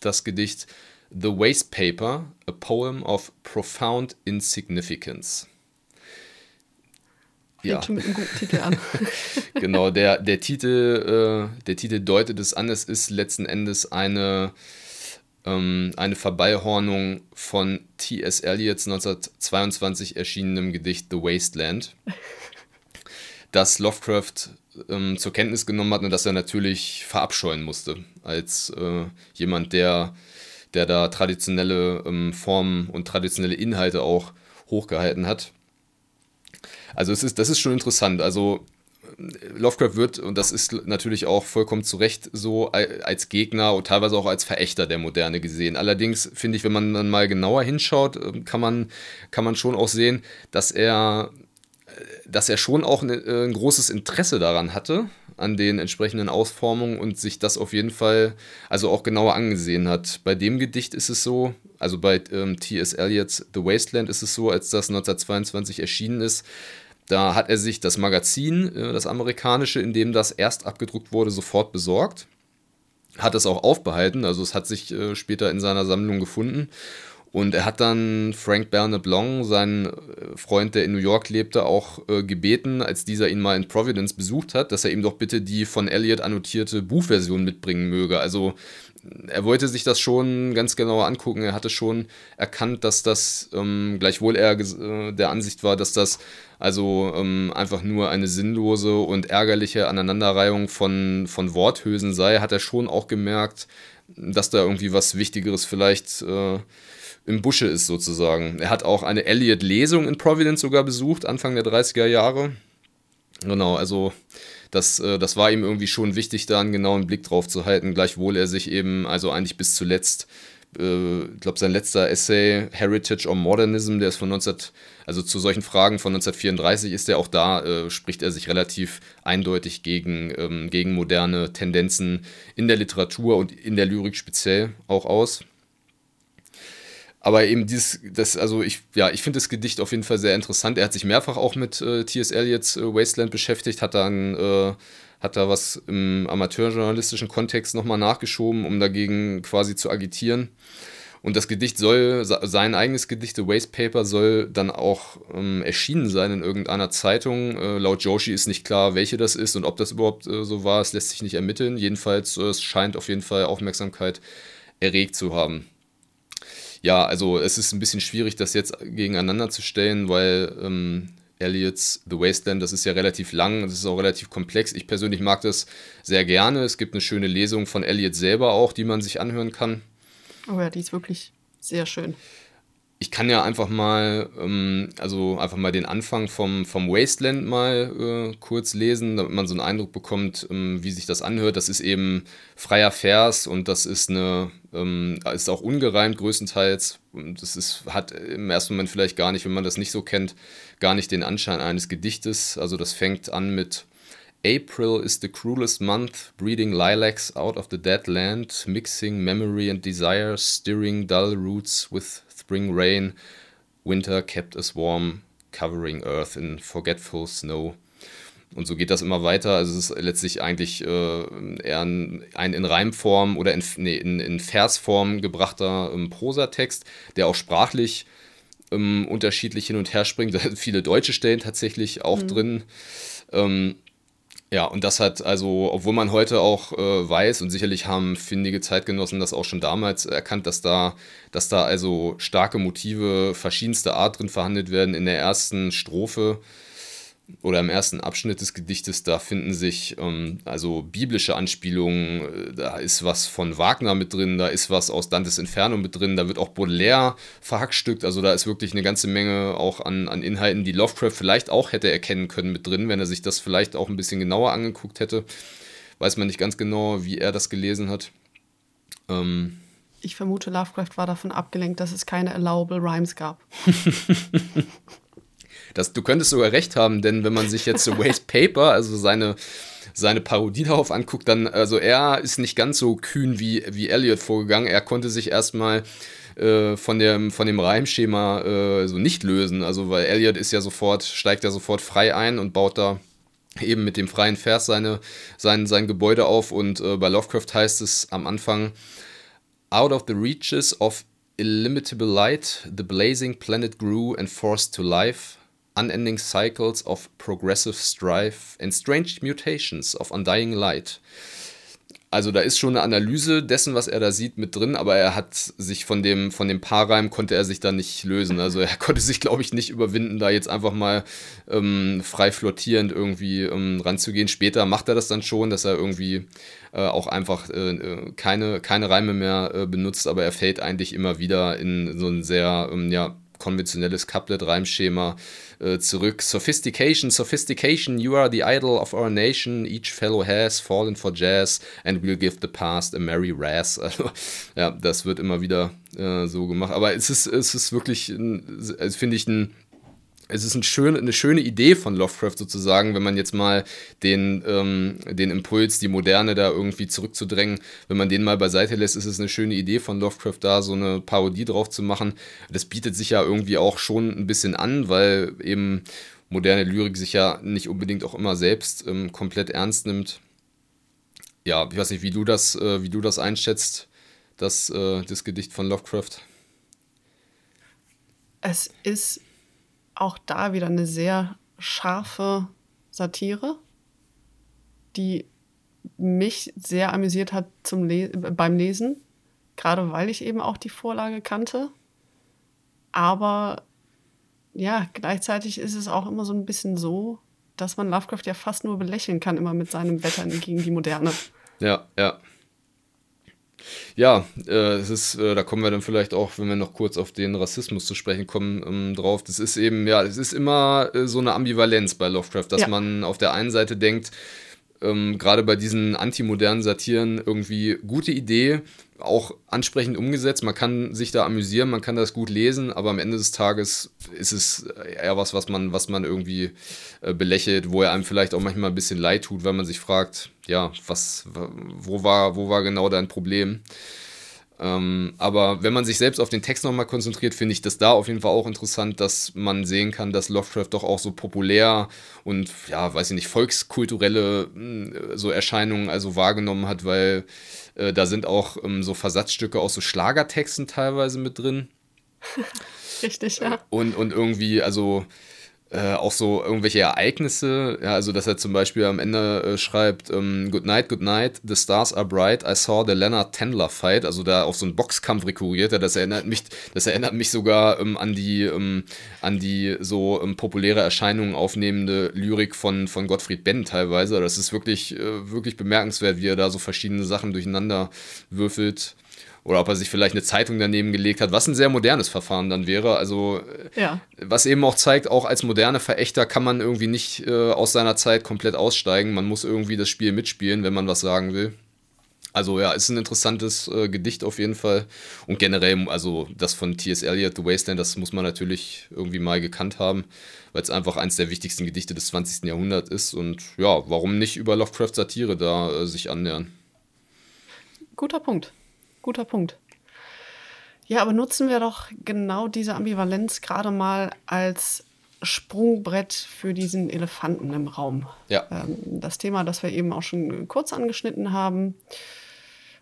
das Gedicht The Waste Paper, a Poem of Profound Insignificance. Ja. schon mit einem guten Titel an. genau, der, der, Titel, äh, der Titel deutet es an, es ist letzten Endes eine ähm, eine Verballhornung von T.S. Eliots 1922 erschienenem Gedicht The Wasteland, das Lovecraft ähm, zur Kenntnis genommen hat und das er natürlich verabscheuen musste, als äh, jemand, der, der da traditionelle ähm, Formen und traditionelle Inhalte auch hochgehalten hat. Also es ist, das ist schon interessant. Also Lovecraft wird, und das ist natürlich auch vollkommen zu Recht so, als Gegner und teilweise auch als Verächter der Moderne gesehen. Allerdings finde ich, wenn man dann mal genauer hinschaut, ähm, kann man, kann man schon auch sehen, dass er, äh, dass er schon auch ein, äh, ein großes Interesse daran hatte, an den entsprechenden Ausformungen und sich das auf jeden Fall also auch genauer angesehen hat. Bei dem Gedicht ist es so, also bei ähm, T.S. Eliots The Wasteland ist es so, als das 1922 erschienen ist, da hat er sich das Magazin, äh, das amerikanische, in dem das erst abgedruckt wurde, sofort besorgt. Hat es auch aufbehalten, also es hat sich äh, später in seiner Sammlung gefunden. Und er hat dann Frank Bernard Long, seinen äh, Freund, der in New York lebte, auch gebeten, als dieser ihn mal in Providence besucht hat, dass er ihm doch bitte die von Elliot annotierte Buchversion mitbringen möge. Also er wollte sich das schon ganz genau angucken. Er hatte schon erkannt, dass das, ähm, gleichwohl er äh, der Ansicht war, dass das also ähm, einfach nur eine sinnlose und ärgerliche Aneinanderreihung von, von Worthülsen sei, hat er schon auch gemerkt, dass da irgendwie was Wichtigeres vielleicht äh, im Busche ist sozusagen. Er hat auch eine Elliot-Lesung in Providence sogar besucht, Anfang der 30er Jahre. Genau, also das, äh, das war ihm irgendwie schon wichtig, da einen genauen Blick drauf zu halten, gleichwohl er sich eben, also eigentlich bis zuletzt, äh, ich glaube, sein letzter Essay, Heritage or Modernism, der ist von 19, also zu solchen Fragen von 1934 ist er auch da, äh, spricht er sich relativ eindeutig gegen, ähm, gegen moderne Tendenzen in der Literatur und in der Lyrik speziell auch aus. Aber eben dieses, das, also ich, ja, ich finde das Gedicht auf jeden Fall sehr interessant. Er hat sich mehrfach auch mit äh, T.S. Eliots äh, Wasteland beschäftigt, hat dann, äh, hat da was im amateurjournalistischen Kontext nochmal nachgeschoben, um dagegen quasi zu agitieren. Und das Gedicht soll, sein eigenes Gedicht, The Waste Paper, soll dann auch ähm, erschienen sein in irgendeiner Zeitung. Äh, laut Joshi ist nicht klar, welche das ist und ob das überhaupt äh, so war. Es lässt sich nicht ermitteln. Jedenfalls, äh, es scheint auf jeden Fall Aufmerksamkeit erregt zu haben ja, also es ist ein bisschen schwierig, das jetzt gegeneinander zu stellen, weil ähm, Elliots The Wasteland, das ist ja relativ lang, das ist auch relativ komplex. Ich persönlich mag das sehr gerne. Es gibt eine schöne Lesung von Elliot selber auch, die man sich anhören kann. Oh ja, die ist wirklich sehr schön. Ich kann ja einfach mal, ähm, also einfach mal den Anfang vom, vom Wasteland mal äh, kurz lesen, damit man so einen Eindruck bekommt, ähm, wie sich das anhört. Das ist eben freier Vers und das ist eine, ähm, ist auch ungereimt größtenteils. Das ist, hat im ersten Moment vielleicht gar nicht, wenn man das nicht so kennt, gar nicht den Anschein eines Gedichtes. Also das fängt an mit April is the cruelest month, breeding lilacs out of the dead land, mixing memory and desire, stirring dull roots with spring rain, winter kept us warm, covering earth in forgetful snow. Und so geht das immer weiter. Also es ist letztlich eigentlich äh, eher ein, ein, in Reimform oder in, nee, in, in Versform gebrachter ähm, Prosatext, der auch sprachlich ähm, unterschiedlich hin und her springt. Da sind viele deutsche Stellen tatsächlich auch mhm. drin. Ähm, ja, und das hat also, obwohl man heute auch äh, weiß und sicherlich haben findige Zeitgenossen das auch schon damals erkannt, dass da, dass da also starke Motive verschiedenster Art drin verhandelt werden. In der ersten Strophe oder im ersten Abschnitt des Gedichtes, da finden sich ähm, also biblische Anspielungen, äh, da ist was von Wagner mit drin, da ist was aus Dantes Inferno mit drin, da wird auch Baudelaire verhackstückt, also da ist wirklich eine ganze Menge auch an, an Inhalten, die Lovecraft vielleicht auch hätte erkennen können mit drin, wenn er sich das vielleicht auch ein bisschen genauer angeguckt hätte. Weiß man nicht ganz genau, wie er das gelesen hat. Ähm, ich vermute, Lovecraft war davon abgelenkt, dass es keine allowable Rhymes gab. Das, du könntest sogar recht haben, denn wenn man sich jetzt so Waste Paper, also seine, seine Parodie darauf anguckt, dann, also er ist nicht ganz so kühn wie, wie Elliot vorgegangen. Er konnte sich erstmal äh, von, dem, von dem Reimschema äh, so nicht lösen. Also, weil Elliot ist ja sofort, steigt ja sofort frei ein und baut da eben mit dem freien Vers seine, sein, sein Gebäude auf. Und äh, bei Lovecraft heißt es am Anfang, Out of the reaches of illimitable light, the blazing planet grew and forced to life unending cycles of progressive strife and strange mutations of undying light. Also da ist schon eine Analyse dessen, was er da sieht, mit drin, aber er hat sich von dem, von dem Paarreim konnte er sich da nicht lösen. Also er konnte sich, glaube ich, nicht überwinden, da jetzt einfach mal ähm, frei flottierend irgendwie ähm, ranzugehen. Später macht er das dann schon, dass er irgendwie äh, auch einfach äh, äh keine, keine Reime mehr äh, benutzt, aber er fällt eigentlich immer wieder in so ein sehr, ähm, ja, konventionelles Couplet-Reimschema äh, zurück. Sophistication, Sophistication, you are the idol of our nation, each fellow has fallen for jazz and we'll give the past a merry razz. Also, ja, das wird immer wieder äh, so gemacht. Aber es ist, es ist wirklich, finde ich, ein es ist ein schön, eine schöne Idee von Lovecraft sozusagen, wenn man jetzt mal den, ähm, den Impuls, die Moderne da irgendwie zurückzudrängen, wenn man den mal beiseite lässt, ist es eine schöne Idee von Lovecraft da, so eine Parodie drauf zu machen. Das bietet sich ja irgendwie auch schon ein bisschen an, weil eben moderne Lyrik sich ja nicht unbedingt auch immer selbst ähm, komplett ernst nimmt. Ja, ich weiß nicht, wie du das, äh, wie du das einschätzt, das, äh, das Gedicht von Lovecraft. Es ist auch da wieder eine sehr scharfe Satire, die mich sehr amüsiert hat zum Le beim Lesen, gerade weil ich eben auch die Vorlage kannte. Aber ja, gleichzeitig ist es auch immer so ein bisschen so, dass man Lovecraft ja fast nur belächeln kann, immer mit seinem Wettern gegen die Moderne. Ja, ja. Ja, äh, es ist, äh, da kommen wir dann vielleicht auch, wenn wir noch kurz auf den Rassismus zu sprechen kommen, ähm, drauf. Das ist eben, ja, es ist immer äh, so eine Ambivalenz bei Lovecraft, dass ja. man auf der einen Seite denkt, ähm, gerade bei diesen antimodernen Satiren irgendwie gute Idee, auch ansprechend umgesetzt. Man kann sich da amüsieren, man kann das gut lesen, aber am Ende des Tages ist es eher was, was man, was man irgendwie äh, belächelt, wo er einem vielleicht auch manchmal ein bisschen leid tut, weil man sich fragt, ja, was, wo war, wo war genau dein Problem? Ähm, aber wenn man sich selbst auf den Text nochmal konzentriert, finde ich das da auf jeden Fall auch interessant, dass man sehen kann, dass Lovecraft doch auch so populär und, ja, weiß ich nicht, volkskulturelle hm, so Erscheinungen also wahrgenommen hat, weil äh, da sind auch ähm, so Versatzstücke aus so Schlagertexten teilweise mit drin. Richtig, ja. Und, und irgendwie, also äh, auch so irgendwelche Ereignisse, ja, also dass er zum Beispiel am Ende äh, schreibt, ähm, Good night, good night, the stars are bright, I saw the Leonard Tendler fight, also da auf so einen Boxkampf rekurriert er, das erinnert mich, das erinnert mich sogar ähm, an die, ähm, an die so ähm, populäre Erscheinungen aufnehmende Lyrik von, von Gottfried Benn teilweise, das ist wirklich, äh, wirklich bemerkenswert, wie er da so verschiedene Sachen durcheinander würfelt Oder ob er sich vielleicht eine Zeitung daneben gelegt hat, was ein sehr modernes Verfahren dann wäre. Also, ja. was eben auch zeigt, auch als moderne Verächter kann man irgendwie nicht äh, aus seiner Zeit komplett aussteigen. Man muss irgendwie das Spiel mitspielen, wenn man was sagen will. Also ja, ist ein interessantes äh, Gedicht auf jeden Fall. Und generell, also das von T.S. Eliot, The Wasteland, das muss man natürlich irgendwie mal gekannt haben, weil es einfach eines der wichtigsten Gedichte des 20. Jahrhunderts ist. Und ja, warum nicht über Lovecraft-Satire da äh, sich annähern? Guter Punkt. Guter Punkt. Ja, aber nutzen wir doch genau diese Ambivalenz gerade mal als Sprungbrett für diesen Elefanten im Raum. Ja. Ähm, das Thema, das wir eben auch schon kurz angeschnitten haben.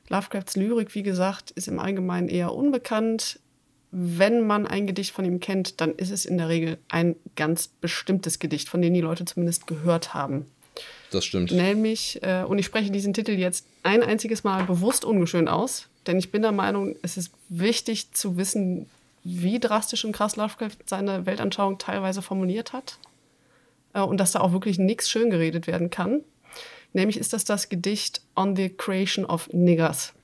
Lovecrafts Lyrik, wie gesagt, ist im Allgemeinen eher unbekannt. Wenn man ein Gedicht von ihm kennt, dann ist es in der Regel ein ganz bestimmtes Gedicht, von dem die Leute zumindest gehört haben. Das stimmt. Nämlich, äh, und ich spreche diesen Titel jetzt ein einziges Mal bewusst ungeschön aus, denn ich bin der Meinung, es ist wichtig zu wissen, wie drastisch und krass Lovecraft seine Weltanschauung teilweise formuliert hat. Äh, und dass da auch wirklich nichts schön geredet werden kann. Nämlich ist das das Gedicht On the Creation of Niggers.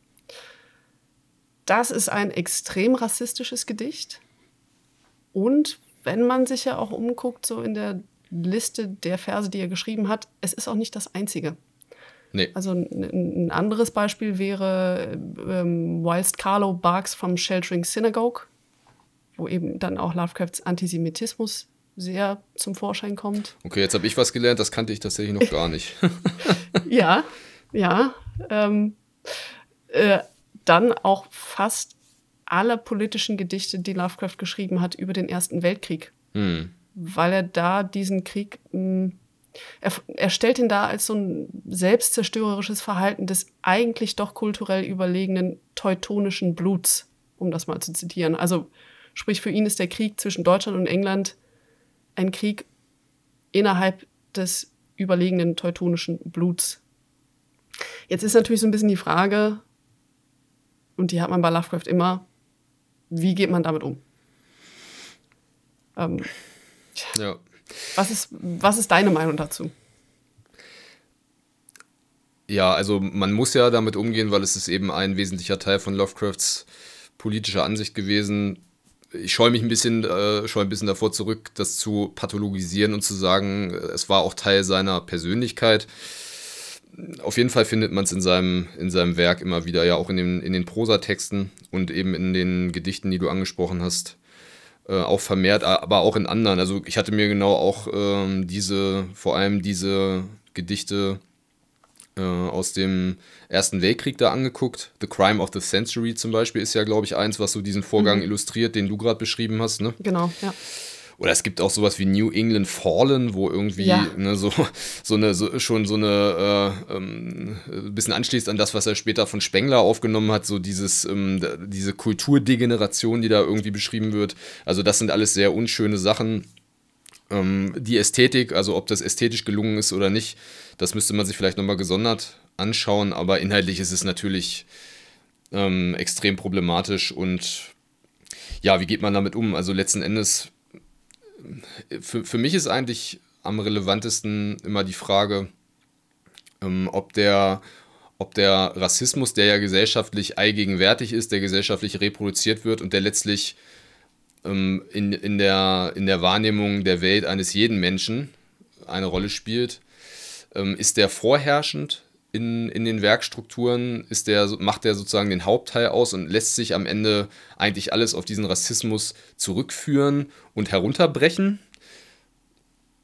Das ist ein extrem rassistisches Gedicht. Und wenn man sich ja auch umguckt, so in der Liste der Verse, die er geschrieben hat, es ist auch nicht das einzige. Nee. Also ein, anderes Beispiel wäre ähm, Whilst Carlo Barks from Sheltering Synagogue, wo eben dann auch Lovecrafts Antisemitismus sehr zum Vorschein kommt. Okay, jetzt habe ich was gelernt, das kannte ich tatsächlich noch gar nicht. ja, ja. Ähm, äh, dann auch fast alle politischen Gedichte, die Lovecraft geschrieben hat über den Ersten Weltkrieg. Hm. Weil er da diesen Krieg, mh, hm, er, er stellt ihn da als so ein selbstzerstörerisches Verhalten des eigentlich doch kulturell überlegenen teutonischen Bluts, um das mal zu zitieren. Also sprich, für ihn ist der Krieg zwischen Deutschland und England ein Krieg innerhalb des überlegenen teutonischen Bluts. Jetzt ist natürlich so ein bisschen die Frage, und die hat man bei Lovecraft immer, wie geht man damit um? Ähm, ja. Was ist, was ist deine Meinung dazu? Ja, also man muss ja damit umgehen, weil es ist eben ein wesentlicher Teil von Lovecrafts politischer Ansicht gewesen, ich scheue mich ein bisschen, äh, scheue ein bisschen davor zurück, das zu pathologisieren und zu sagen, es war auch Teil seiner Persönlichkeit. Auf jeden Fall findet man es in seinem, in seinem Werk immer wieder, ja auch in den, in den Prosatexten und eben in den Gedichten, die du angesprochen hast, äh, auch vermehrt, aber auch in anderen. Also ich hatte mir genau auch ähm, diese, vor allem diese Gedichte äh, aus dem Ersten Weltkrieg da angeguckt. The Crime of the Century zum Beispiel ist ja, glaube ich, eins, was so diesen Vorgang mhm. illustriert, den du gerade beschrieben hast. Ne? Genau, ja. Oder es gibt auch sowas wie New England Fallen, wo irgendwie ja. ne, so, so eine, so, schon so eine, äh, ähm, ein bisschen anschließt an das, was er später von Spengler aufgenommen hat, so dieses, ähm, diese Kulturdegeneration, die da irgendwie beschrieben wird. Also das sind alles sehr unschöne Sachen. Ähm, die Ästhetik, also ob das ästhetisch gelungen ist oder nicht, das müsste man sich vielleicht nochmal gesondert anschauen, aber inhaltlich ist es natürlich ähm, extrem problematisch und ja, wie geht man damit um? Also letzten Endes, für, für mich ist eigentlich am relevantesten immer die Frage, ähm, ob der ob der Rassismus, der ja gesellschaftlich allgegenwärtig ist, der gesellschaftlich reproduziert wird und der letztlich ähm, in, in, der, in der Wahrnehmung der Welt eines jeden Menschen eine Rolle spielt, ähm, ist der vorherrschend in, in den Werkstrukturen, ist der, macht der sozusagen den Hauptteil aus und lässt sich am Ende eigentlich alles auf diesen Rassismus zurückführen und herunterbrechen?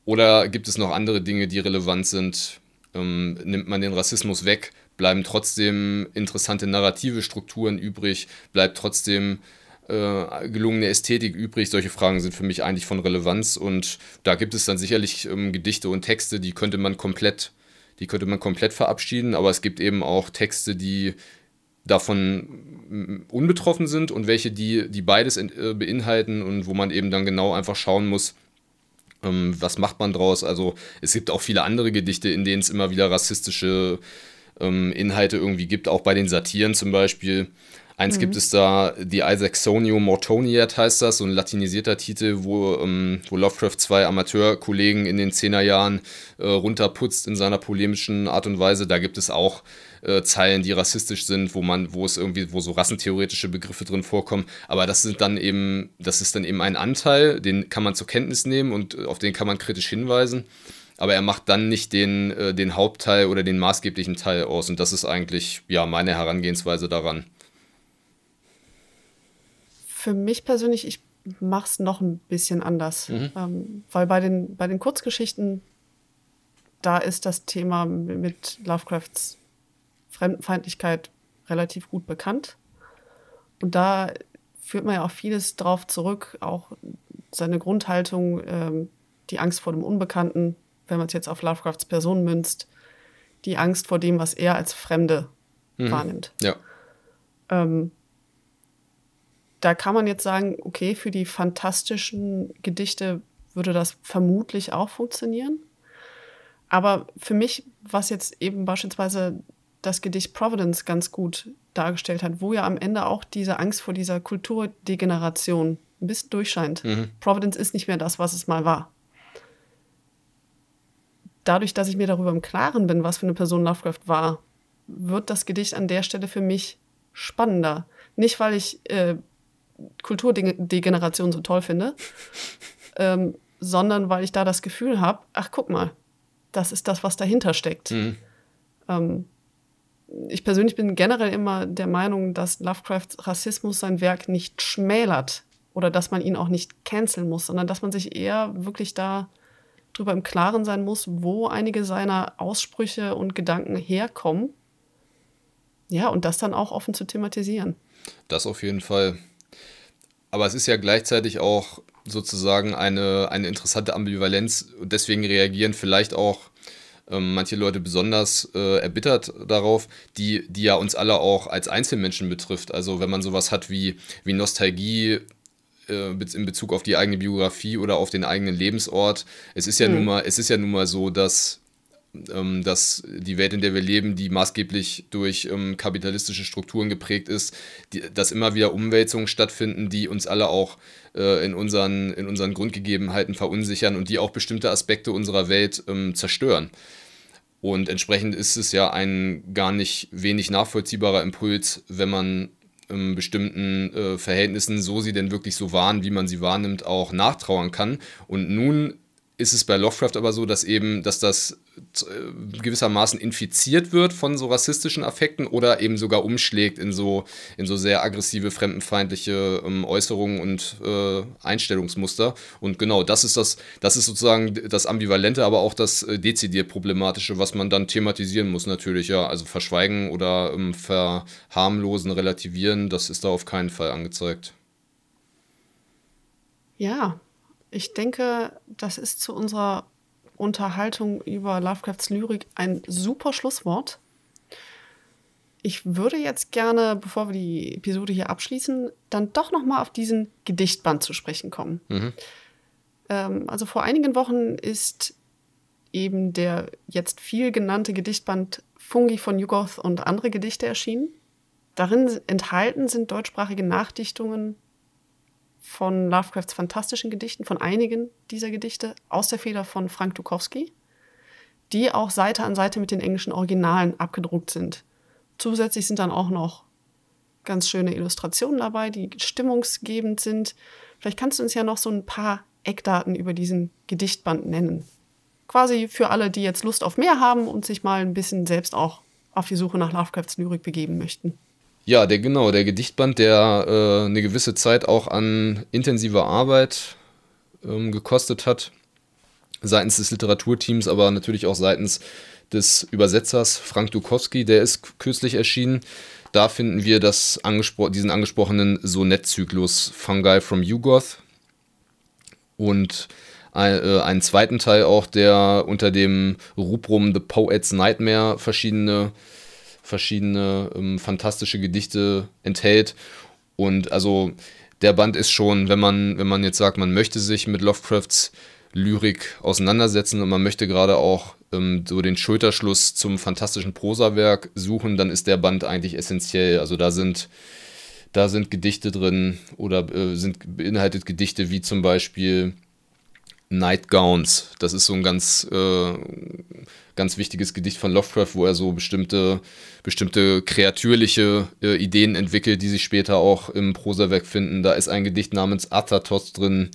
Oder gibt es noch andere Dinge, die relevant sind? Ähm, nimmt man den Rassismus weg, bleiben trotzdem interessante narrative Strukturen übrig, bleibt trotzdem äh, gelungene Ästhetik übrig? Solche Fragen sind für mich eigentlich von Relevanz und da gibt es dann sicherlich ähm, Gedichte und Texte, die könnte man komplett, die könnte man komplett verabschieden, aber es gibt eben auch Texte, die davon mm, unbetroffen sind und welche, die, die beides äh, beinhalten und wo man eben dann genau einfach schauen muss, ähm, was macht man draus. Also es gibt auch viele andere Gedichte, in denen es immer wieder rassistische ähm, Inhalte irgendwie gibt, auch bei den Satiren zum Beispiel. Eins mhm. gibt es da, die Isaacsonio Mortoniat heißt das, so ein latinisierter Titel, wo, ähm, wo Lovecraft zwei Amateurkollegen in den Zehnerjahren äh, runterputzt in seiner polemischen Art und Weise. Da gibt es auch äh, Zeilen, die rassistisch sind, wo man, wo es irgendwie, wo so rassentheoretische Begriffe drin vorkommen. Aber das sind dann eben, das ist dann eben ein Anteil, den kann man zur Kenntnis nehmen und auf den kann man kritisch hinweisen. Aber er macht dann nicht den, äh, den Hauptteil oder den maßgeblichen Teil aus. Und das ist eigentlich ja meine Herangehensweise daran. Für mich persönlich, ich mache es noch ein bisschen anders. Mhm. Ähm, weil bei den, bei den Kurzgeschichten, da ist das Thema mit Lovecrafts Fremdenfeindlichkeit relativ gut bekannt. Und da führt man ja auch vieles drauf zurück, auch seine Grundhaltung, ähm, die Angst vor dem Unbekannten, wenn man es jetzt auf Lovecrafts Person münzt, die Angst vor dem, was er als Fremde mhm. wahrnimmt. Ja. Ähm, da kann man jetzt sagen, okay, für die fantastischen Gedichte würde das vermutlich auch funktionieren. Aber für mich, was jetzt eben beispielsweise das Gedicht Providence ganz gut dargestellt hat, wo ja am Ende auch diese Angst vor dieser Kulturdegeneration ein bisschen durchscheint. Mhm. Providence ist nicht mehr das, was es mal war. Dadurch, dass ich mir darüber im Klaren bin, was für eine Person Lovecraft war, wird das Gedicht an der Stelle für mich spannender. Nicht, weil ich äh, Kulturdegeneration so toll finde, ähm, sondern weil ich da das Gefühl habe, ach guck mal, das ist das, was dahinter steckt. Mhm. Ähm, ich persönlich bin generell immer der Meinung, dass Lovecrafts Rassismus sein Werk nicht schmälert oder dass man ihn auch nicht canceln muss, sondern dass man sich eher wirklich da drüber im Klaren sein muss, wo einige seiner Aussprüche und Gedanken herkommen. Ja, und das dann auch offen zu thematisieren. Das auf jeden Fall. Aber es ist ja gleichzeitig auch sozusagen eine, eine interessante Ambivalenz und deswegen reagieren vielleicht auch ähm, manche Leute besonders äh, erbittert darauf, die, die ja uns alle auch als Einzelmenschen betrifft. Also wenn man sowas hat wie, wie Nostalgie äh, in Bezug auf die eigene Biografie oder auf den eigenen Lebensort. Es ist ja mhm. nun mal, es ist ja nun mal so, dass dass die Welt, in der wir leben, die maßgeblich durch ähm, kapitalistische Strukturen geprägt ist, die, dass immer wieder Umwälzungen stattfinden, die uns alle auch äh, in, unseren, in unseren Grundgegebenheiten verunsichern und die auch bestimmte Aspekte unserer Welt ähm, zerstören. Und entsprechend ist es ja ein gar nicht wenig nachvollziehbarer Impuls, wenn man in bestimmten äh, Verhältnissen, so sie denn wirklich so waren, wie man sie wahrnimmt, auch nachtrauern kann. Und nun ist es bei Lovecraft aber so, dass eben, dass das äh, gewissermaßen infiziert wird von so rassistischen Affekten oder eben sogar umschlägt in so, in so sehr aggressive, fremdenfeindliche ähm, Äußerungen und äh, Einstellungsmuster. Und genau, das ist das, das ist sozusagen das Ambivalente, aber auch das äh, dezidiert Problematische, was man dann thematisieren muss, natürlich, ja. Also verschweigen oder ähm, verharmlosen, relativieren, das ist da auf keinen Fall angezeigt. Ja, ich denke, das ist zu unserer Unterhaltung über Lovecrafts Lyrik ein super Schlusswort. Ich würde jetzt gerne, bevor wir die Episode hier abschließen, dann doch noch mal auf diesen Gedichtband zu sprechen kommen. Mhm. Ähm, also vor einigen Wochen ist eben der jetzt viel genannte Gedichtband Fungi von Jugoth und andere Gedichte erschienen. Darin enthalten sind deutschsprachige Nachdichtungen von Lovecrafts fantastischen Gedichten, von einigen dieser Gedichte aus der Feder von Frank Dukowski, die auch Seite an Seite mit den englischen Originalen abgedruckt sind. Zusätzlich sind dann auch noch ganz schöne Illustrationen dabei, die stimmungsgebend sind. Vielleicht kannst du uns ja noch so ein paar Eckdaten über diesen Gedichtband nennen. Quasi für alle, die jetzt Lust auf mehr haben und sich mal ein bisschen selbst auch auf die Suche nach Lovecrafts Lyrik begeben möchten. Ja, der genau, der Gedichtband, der äh, eine gewisse Zeit auch an intensiver Arbeit ähm, gekostet hat, seitens des Literaturteams, aber natürlich auch seitens des Übersetzers Frank Dukowski, der ist kürzlich erschienen. Da finden wir das angespro diesen angesprochenen Sonettzyklus Fungi from Yugoth und ein, äh, einen zweiten Teil auch, der unter dem Rubrum The Poet's Nightmare verschiedene verschiedene ähm, fantastische Gedichte enthält. Und also der Band ist schon, wenn man, wenn man jetzt sagt, man möchte sich mit Lovecrafts Lyrik auseinandersetzen und man möchte gerade auch ähm, so den Schulterschluss zum fantastischen Prosawerk suchen, dann ist der Band eigentlich essentiell. Also da sind, da sind Gedichte drin oder äh, sind beinhaltet Gedichte wie zum Beispiel Nightgowns. Das ist so ein ganz, äh, ganz wichtiges Gedicht von Lovecraft, wo er so bestimmte, bestimmte kreatürliche äh, Ideen entwickelt, die sich später auch im Prosawerk finden. Da ist ein Gedicht namens Athatos drin.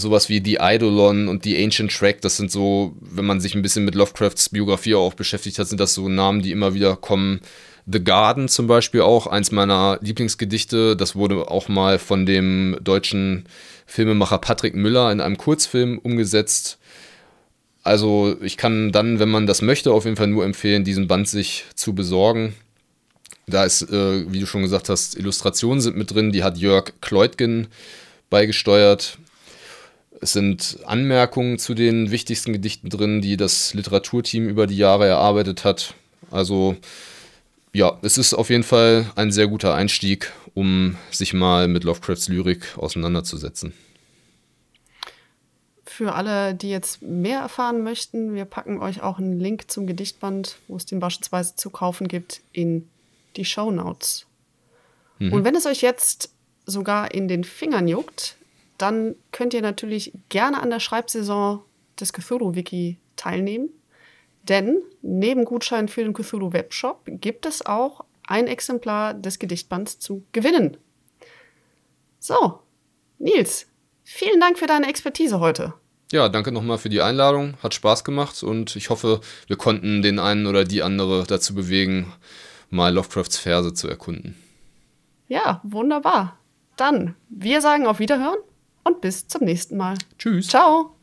Sowas wie die Eidolon und die Ancient Track, das sind so, wenn man sich ein bisschen mit Lovecrafts Biografie auch beschäftigt hat, sind das so Namen, die immer wieder kommen. The Garden zum Beispiel auch, eins meiner Lieblingsgedichte. Das wurde auch mal von dem deutschen Filmemacher Patrick Müller in einem Kurzfilm umgesetzt. Also ich kann dann, wenn man das möchte, auf jeden Fall nur empfehlen, diesen Band sich zu besorgen. Da ist, äh, wie du schon gesagt hast, Illustrationen sind mit drin, die hat Jörg Kleutgen beigesteuert. Es sind Anmerkungen zu den wichtigsten Gedichten drin, die das Literaturteam über die Jahre erarbeitet hat. Also ja, es ist auf jeden Fall ein sehr guter Einstieg, um sich mal mit Lovecrafts Lyrik auseinanderzusetzen. Für alle, die jetzt mehr erfahren möchten, wir packen euch auch einen Link zum Gedichtband, wo es den beispielsweise zu kaufen gibt, in die Show Notes. Mhm. Und wenn es euch jetzt sogar in den Fingern juckt, dann könnt ihr natürlich gerne an der Schreibsaison des Cthulhu-Wiki teilnehmen. Denn neben Gutscheinen für den Cthulhu Webshop gibt es auch ein Exemplar des Gedichtbands zu gewinnen. So, Nils, vielen Dank für deine Expertise heute. Ja, danke nochmal für die Einladung. Hat Spaß gemacht und ich hoffe, wir konnten den einen oder die andere dazu bewegen, mal Lovecrafts Verse zu erkunden. Ja, wunderbar. Dann, wir sagen auf Wiederhören und bis zum nächsten Mal. Tschüss. Ciao.